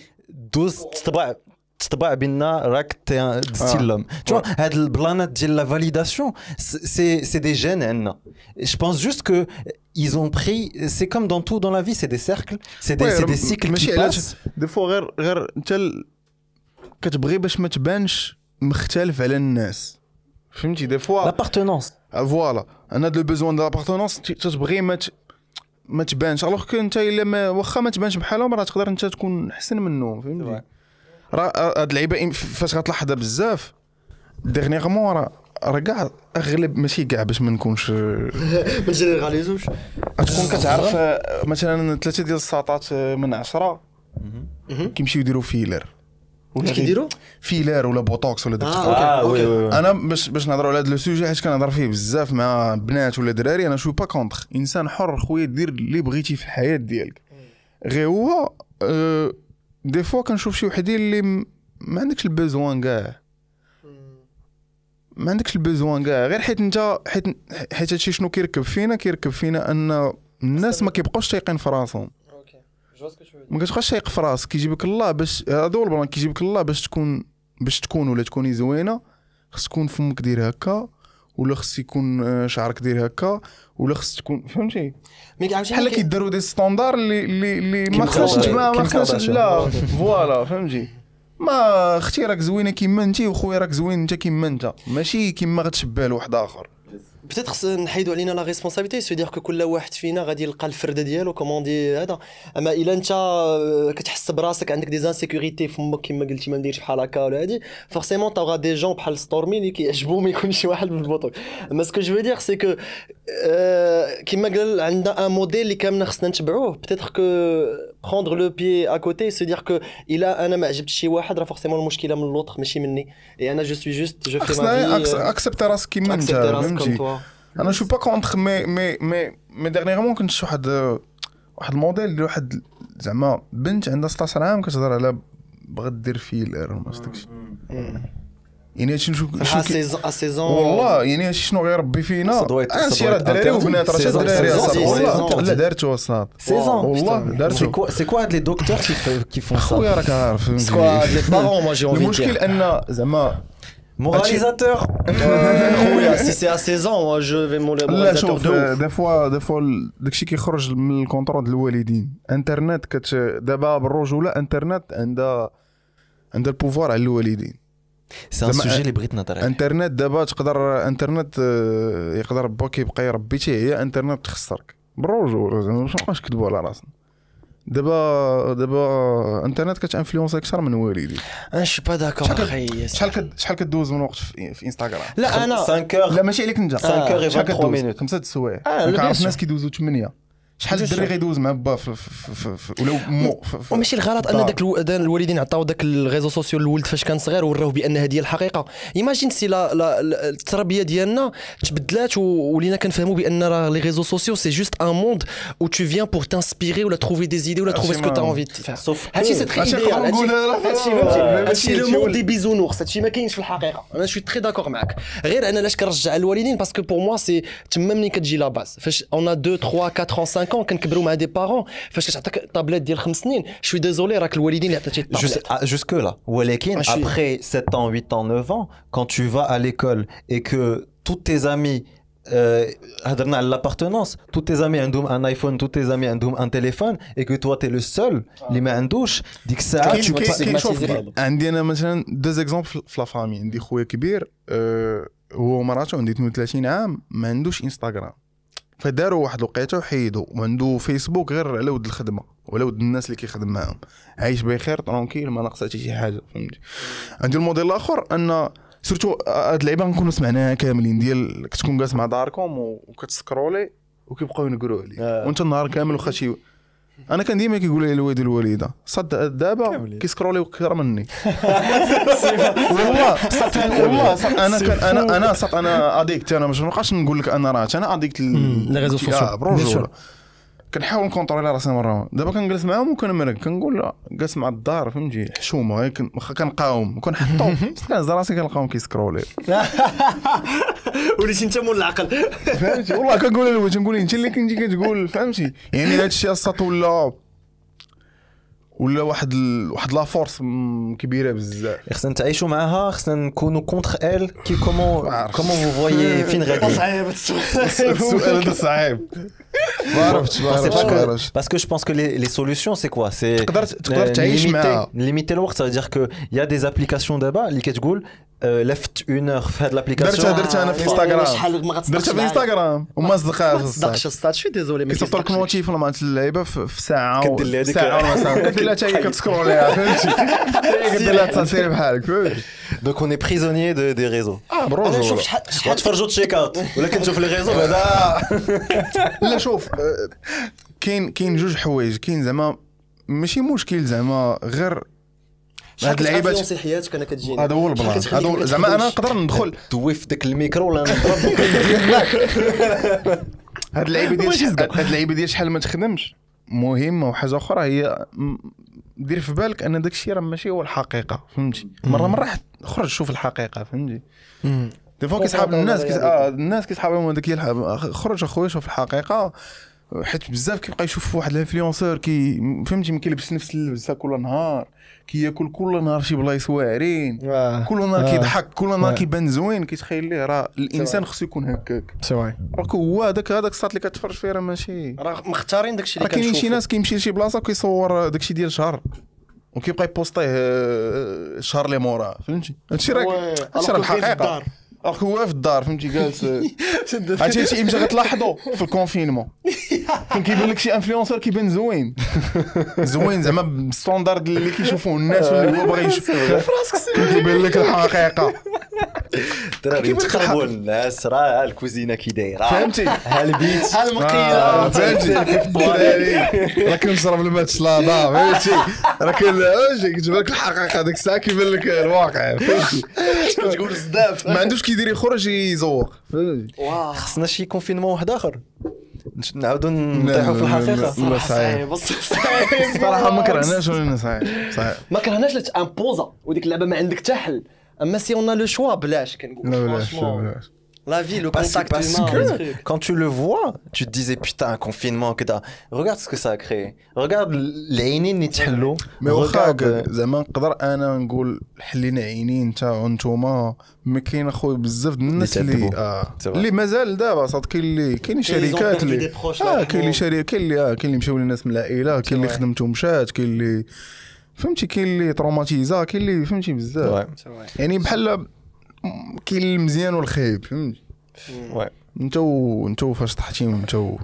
دوز تطبع تطبع بان راك تي- دزتي آه. لوم تو هاد البلانات ديال لا فاليداسيون سي سي دي جين عندنا je pense juste que ils ont pris c'est comme dans tout dans la vie c'est des cercles c'est des, Ouais, c'est des راه cycles ماشي qui علاش passent. دي فوا غير غير انت ال- كتبغي باش ما تبانش مختلف على الناس. فهمتي؟ des fois l'appartenance. voilà أنا le besoin de l'appartenance تتبغي ما ما تبانش. alors que أنت إلا ما واخا ما تبانش بحالهم راه تقدر أنت تكون أحسن منهم فهمتي؟ راه هاد اللعيبة فاش غتلاحظها بزاف dernièrement راه راه كاع أغلب ماشي كاع باش ما نكونش ما نجينيراليزوش تكون كتعرف آه، مثلا ثلاثة ديال الساطات آه، من عشرة كيمشيو يديروا filler اش كيديروا filler ولا بوتوكس ولا داك آه، oui oui, oui. أنا باش باش نهضروا على هذا le sujet حيت كنهضر فيه بزاف مع بنات ولا دراري أنا je suis pas contre إنسان حر خويا دير اللي بغيتي في الحياة ديالك. غير هو أه des fois كنشوف شي وحدين اللي ما عندكش ال besoin كاع. ما عندكش ال besoin كاع. غير حيت انت حيت حيت هادشي شنو كيركب فينا؟ كيركب فينا أن الناس ما كيبقاوش تايقين في راسهم OK dès que tu ما كتبقاش تايق في راسك كيجيبك الله باش هذا هو البلان كيجيبك الله باش تكون باش تكون ولا تكوني زوينة خص تكون فمك داير هكا ولا خص يكون آه، شعرك داير هكا ولا خص تكون فهمتي؟ بحال كيداروا des standards اللي اللي اللي ما خصناش ما خصناش. لا voilà فهمتي؟ ما أختي راك زوينة كيما انت وخويا راك زوين انت كيما انت. ماشي كيما غتشبه لواحد آخر. peut-être خص نحيدوا علينا la responsabilité ça veut dire que كل واحد فينا غادي يلقى الفرده ديالو comment dire هذا mais الا انت كتحس براسك عندك des insécurités فمك كما قلتي ما نديرش بحال هكا ولا هادي forcément t'auras des gens بحال ستورمي اللي كيعجبو ما يكونش واحد بالبطل mais ce que je veux dire c'est que كيما قال عندنا un modèle اللي كاملنا خصنا نتبعوه peut-être que prendre le biais à côté ça veut dire que الا أنا ما عجبتش شي واحد راه forcément المشكلة من l'autre ماشي مني اي أنا جو سوي جوست جو في خصنا ما في اكسبتي راسك كيما انت فهمتي فهمتي أنا شو با كونتر مي مي مي مي ديرنيغمون كنت شفت واحد واحد الموديل ديال واحد زعما بنت عندها 16 عام كتهضر على بغات دير فيلر وما داكشي يعني هادشي شنو شنو كي- ا سيزون. والله يعني هادشي شنو غيربي فينا. Ça doit être- ça هادشي doit راه être الدراري interdit. وبنات راه شي 16 الدراري ans, اصاحبي 16 والله ans. لا دارتو اصاحبي 16 ans والله. C'est دارتو. Quoi, c'est quoi les docteurs qui, fait- qui font ça? خويا راك عارف. فهمتي Quoi, les parents, moi j'ai envie de المشكل dire. أن زعما Moralisateur. خويا si c'est à 16 ans moi je vais mon لا moralisateur شوف de ouf. des fois des fois ال- داكشي كيخرج من ال contrôle ديال الوالدين. انترنت كت دابا بالرجولة انترنت عندها عندها ال pouvoir على الوالدين. Un زعما- sujet اللي بغيت نهضر عليه انترنت دابا تقدر انترنت آه، يقدر باك يبقى يربي حتى هي انترنت تخسرك. بالرجوله زعما باش نبقاوش نكذبوا على راسنا. دابا دابا انترنت كت influence أكثر من والديك أنا je suis pas d'accord أخي شحال شحال كدوز من وقت في, في انستغرام لا أنا 5 heures. لا ماشي عليك انت 5 heures et شحال 23 كدوز؟ minutes. خمسة السوايع آه، لا، كنعرف bien ناس كيدوزوا 8 شحال الدري. غيدوز مع با ولا مو وماشي الغلط أن. داك الو- دا الوالدين عطاو داك ال réseaux sociaux للولد فاش كان صغير وراوه بأن هذه هي الحقيقة imagine si là, التربية ديالنا تبدلات ولينا كنفهموا بأن راه les réseaux sociaux c'est juste un monde où tu viens pour t'inspirer ولا trouver des idées ولا envie de faire Sauf هادشي c'est très هادشي le monde ولد. des Bisounours هادشي ما كاينش في الحقيقة أنا je suis très d'accord معاك غير أنا علاش كنرجع الوالدين parce que pour moi c'est تما ملي كتجي la base فاش en 2 3 4 5 ans كنكبروا مع des parents فاش كتعطيك طابليت ديال خمس سنين je suis désolé راك الوالدين اللي عطيتي Jus- ال tablette ah, jusque là. ولكن Ah, je suis- après 7 ans, 8 ans, 9 ans, quand tu vas à l'école et que tous tes amis euh, هضرنا على l'appartenance tous tes amis عندهم un iPhone tous tes amis عندهم un téléphone et que toi t'es le seul اللي ما عندوش ديك الساعة كاين tu peux كاين pas كاين شوف stigmatiser بعض. عندي أنا مثلا deux exemples في la famille عندي خويا كبير آه، هو ومراته عندي 32 عام ما عندوش انستغرام فداروا واحد الوقيته وحيدوا وعنده فيسبوك غير على ود الخدمه وعلى ود الناس اللي كيخدم معاهم. عايش بخير tranquille ما ناقصه حتى شي حاجة فهمتي؟ عندي الموديل الآخر أن surtout هاد اللعيبة نكونوا سمعناها كاملين ديال كتكون جالس مع داركم وكت scroller وكيبقاو ينقروا عليك آه. وانت النهار كامل واخا شي أنا كان ديما كيقول لي الوالد الوالده صد دابا كاملين. كي scroller و أكثر مني. والله صط والله أنا كان أنا أنا صط أنا addict أنا مش نبقاش نقول لك أنا راه. أنا addict les réseaux sociaux. كنحاول ن contrôler راسي مرة. دابا كنجلس معاهم وكنمرق كنقول لا جالس مع الدار فهمتي؟ حشومة. غير كن- واخا كنقاوم. وكنحطو كنهز راسي كنلقاهم كي scroller. وليتي انت مول العقل؟ فهمتي؟ والله كنقول له تنقول انت اللي كنتي كتقول فهمتي؟ يعني هذا الشيء الساط ولا ولا واحد ال... واحد la force كبيرة بزاف. خصنا نتعايشوا معاها خصنا نكونوا contre elle كي comment. Comment vous voyez فين غادي؟ صعيب السؤال هذا صعيب. ما عرفتش ما C'est عرفتش pas ما que, عرفتش parce que je pense que les, les solutions, c'est quoi? C'est تقدر تقدر euh, تعيش limiter, معاها limiter le work, ça veut dire qu'il y a des applications d'abord, اللي كتقول euh, left une heure في هاد درتها l'application. درتها أنا في انستغرام شحال ما غتصدقش درتها في معايا. انستغرام وما صدقهاش ما الصاد. تصدقش السطات شوي ديزولي ما كيصيفط لك كيصدقش. موتيف ولا معناتها اللعيبه في في ساعه و- كدير لها هذيك- ساعه ونص كدير لها حتى هي كتسكروليها فهمتي هي كدير لها تصاصير بحالك فهمتي Donc on est prisonnier de, des réseaux. آه أنا بروجو نشوف شحال شحال غتفرجوا تشيك اوت ولكن تشوف لي ريزو بعدا لا شوف آه، كاين كاين جوج حوايج. كاين زعما ماشي مشكل زعما غير هاد اللعيبات. حياتك أنا كتجيني؟ هذا هو البلان هذا هو زعما أنا نقدر ندخل. دوي في داك الميكرو ولا نضرب هاد اللعيبة ديال. هاد اللعيبة ديال شحال ما تخدمش. مهمه وحاجه أخرى هي دير في بالك أن داك الشيء راه ماشي هو الحقيقة فهمتي؟ مرة مرة خرج شوف الحقيقة فهمتي؟ des fois كيسحاب الناس كيس... آه الناس كيسحابهم هذاك يلحق خرج أخويا شوف الحقيقة. حيت بزاف كيبقى يشوف واحد ال influenceur كي فهمتي ما كيلبس نفس اللبسة كل نهار كياكل كل نهار شي بلايص واعرين. آه. كل نهار آه. كيضحك كل نهار آه. كيبان زوين كيتخيل ليه راه الإنسان خصو يكون هكاك. سي واي. راك هو هذاك هذاك الساط اللي كتفرج فيه راه ماشي راه مختارين داكشي اللي كاينين كنشوفو. شي ناس كيمشي لشي بلاصة وكيصور داكشي ديال شهر وكيبقى يبوستيه آه، الشهر اللي موراه فهمتي؟ هادشي راه. هادشي راه كاين الحقيقة. راك هو في الدار فهمتي جالس عرفتي هادشي إمتى غتلاحظوا في ال confinement كان كيبان لك شي influenceur كيبان زوين زوين زعما بال standard اللي كيشوفوه الناس واللي هو باغي يشوف كيبان لك الحقيقة الدراري تقربوا. الناس راه الكوزينة كي دايرة. فهمتي؟ ها البيت آه، المقيله فهمتي. راه كنشرب الماء الشلاضه فهمتي؟ راه كتبان لك الحقيقة ديك الساعة كيبان لك الواقع فهمتي؟ كتقول بزاف. ما عندوش كيدير يخرج يزوق خصنا شي كونفينمون واحد آخر. نش- نعاودوا نطيحوا في الحقيقة. لا، صعيب. صعيب الصراحة ما كرهناش صحيح صحيح. ما كرهناش لا تامبوزا وديك اللعبة ما عندك حتى حل. اما سي اون لو شوا بلاش كنقول لا في لو Parce, كونتاكت parce humain que quand tu le vois, tu te disais putain, confinement, que t'as- regarde ce que ça a créé. Regarde العينين اللي تحلوا. مي واخا هكا زعما نقدر أنا نقول حلينا عينين انت وانتوما ما كاين أخويا بزاف د الناس اللي. آه vrai. اللي مازال دابا صاد كاين اللي كاينين شركات اللي آه كاين اللي شركات كاين اللي آه كاين اللي مشاو للناس من العائلة كاين اللي. خدمته مشات كاين اللي فهمتي كاين اللي تروماتيزا كاين اللي فهمتي بزاف. يعني بحال كاين المزيان والخايب فهمتي. انت و... انت فاش طحتي وانت و...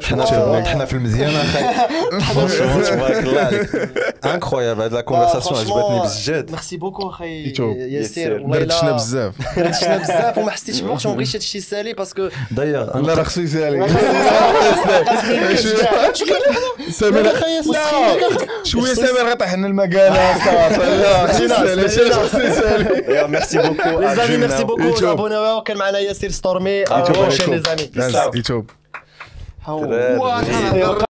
طحنا في طحنا في المزيان أخي تبارك الله عليك incroyable هاد la conversation عجبتني بزاف merci beaucoup أخي. ياسير دردشنا الا بزاف دردشنا بزاف وما حسيتش بالوقت وما بغيتش هادشي يسالي parce que داير لا راه خصو يسالي سامر لا شوية سامر غيطيح لنا المقاله لا merci beaucoup les amis merci beaucoup. ابوناو كان معنا ياسير ستورمي يوتيوب. بروشين لي زامي يوتيوب هاو. دراري.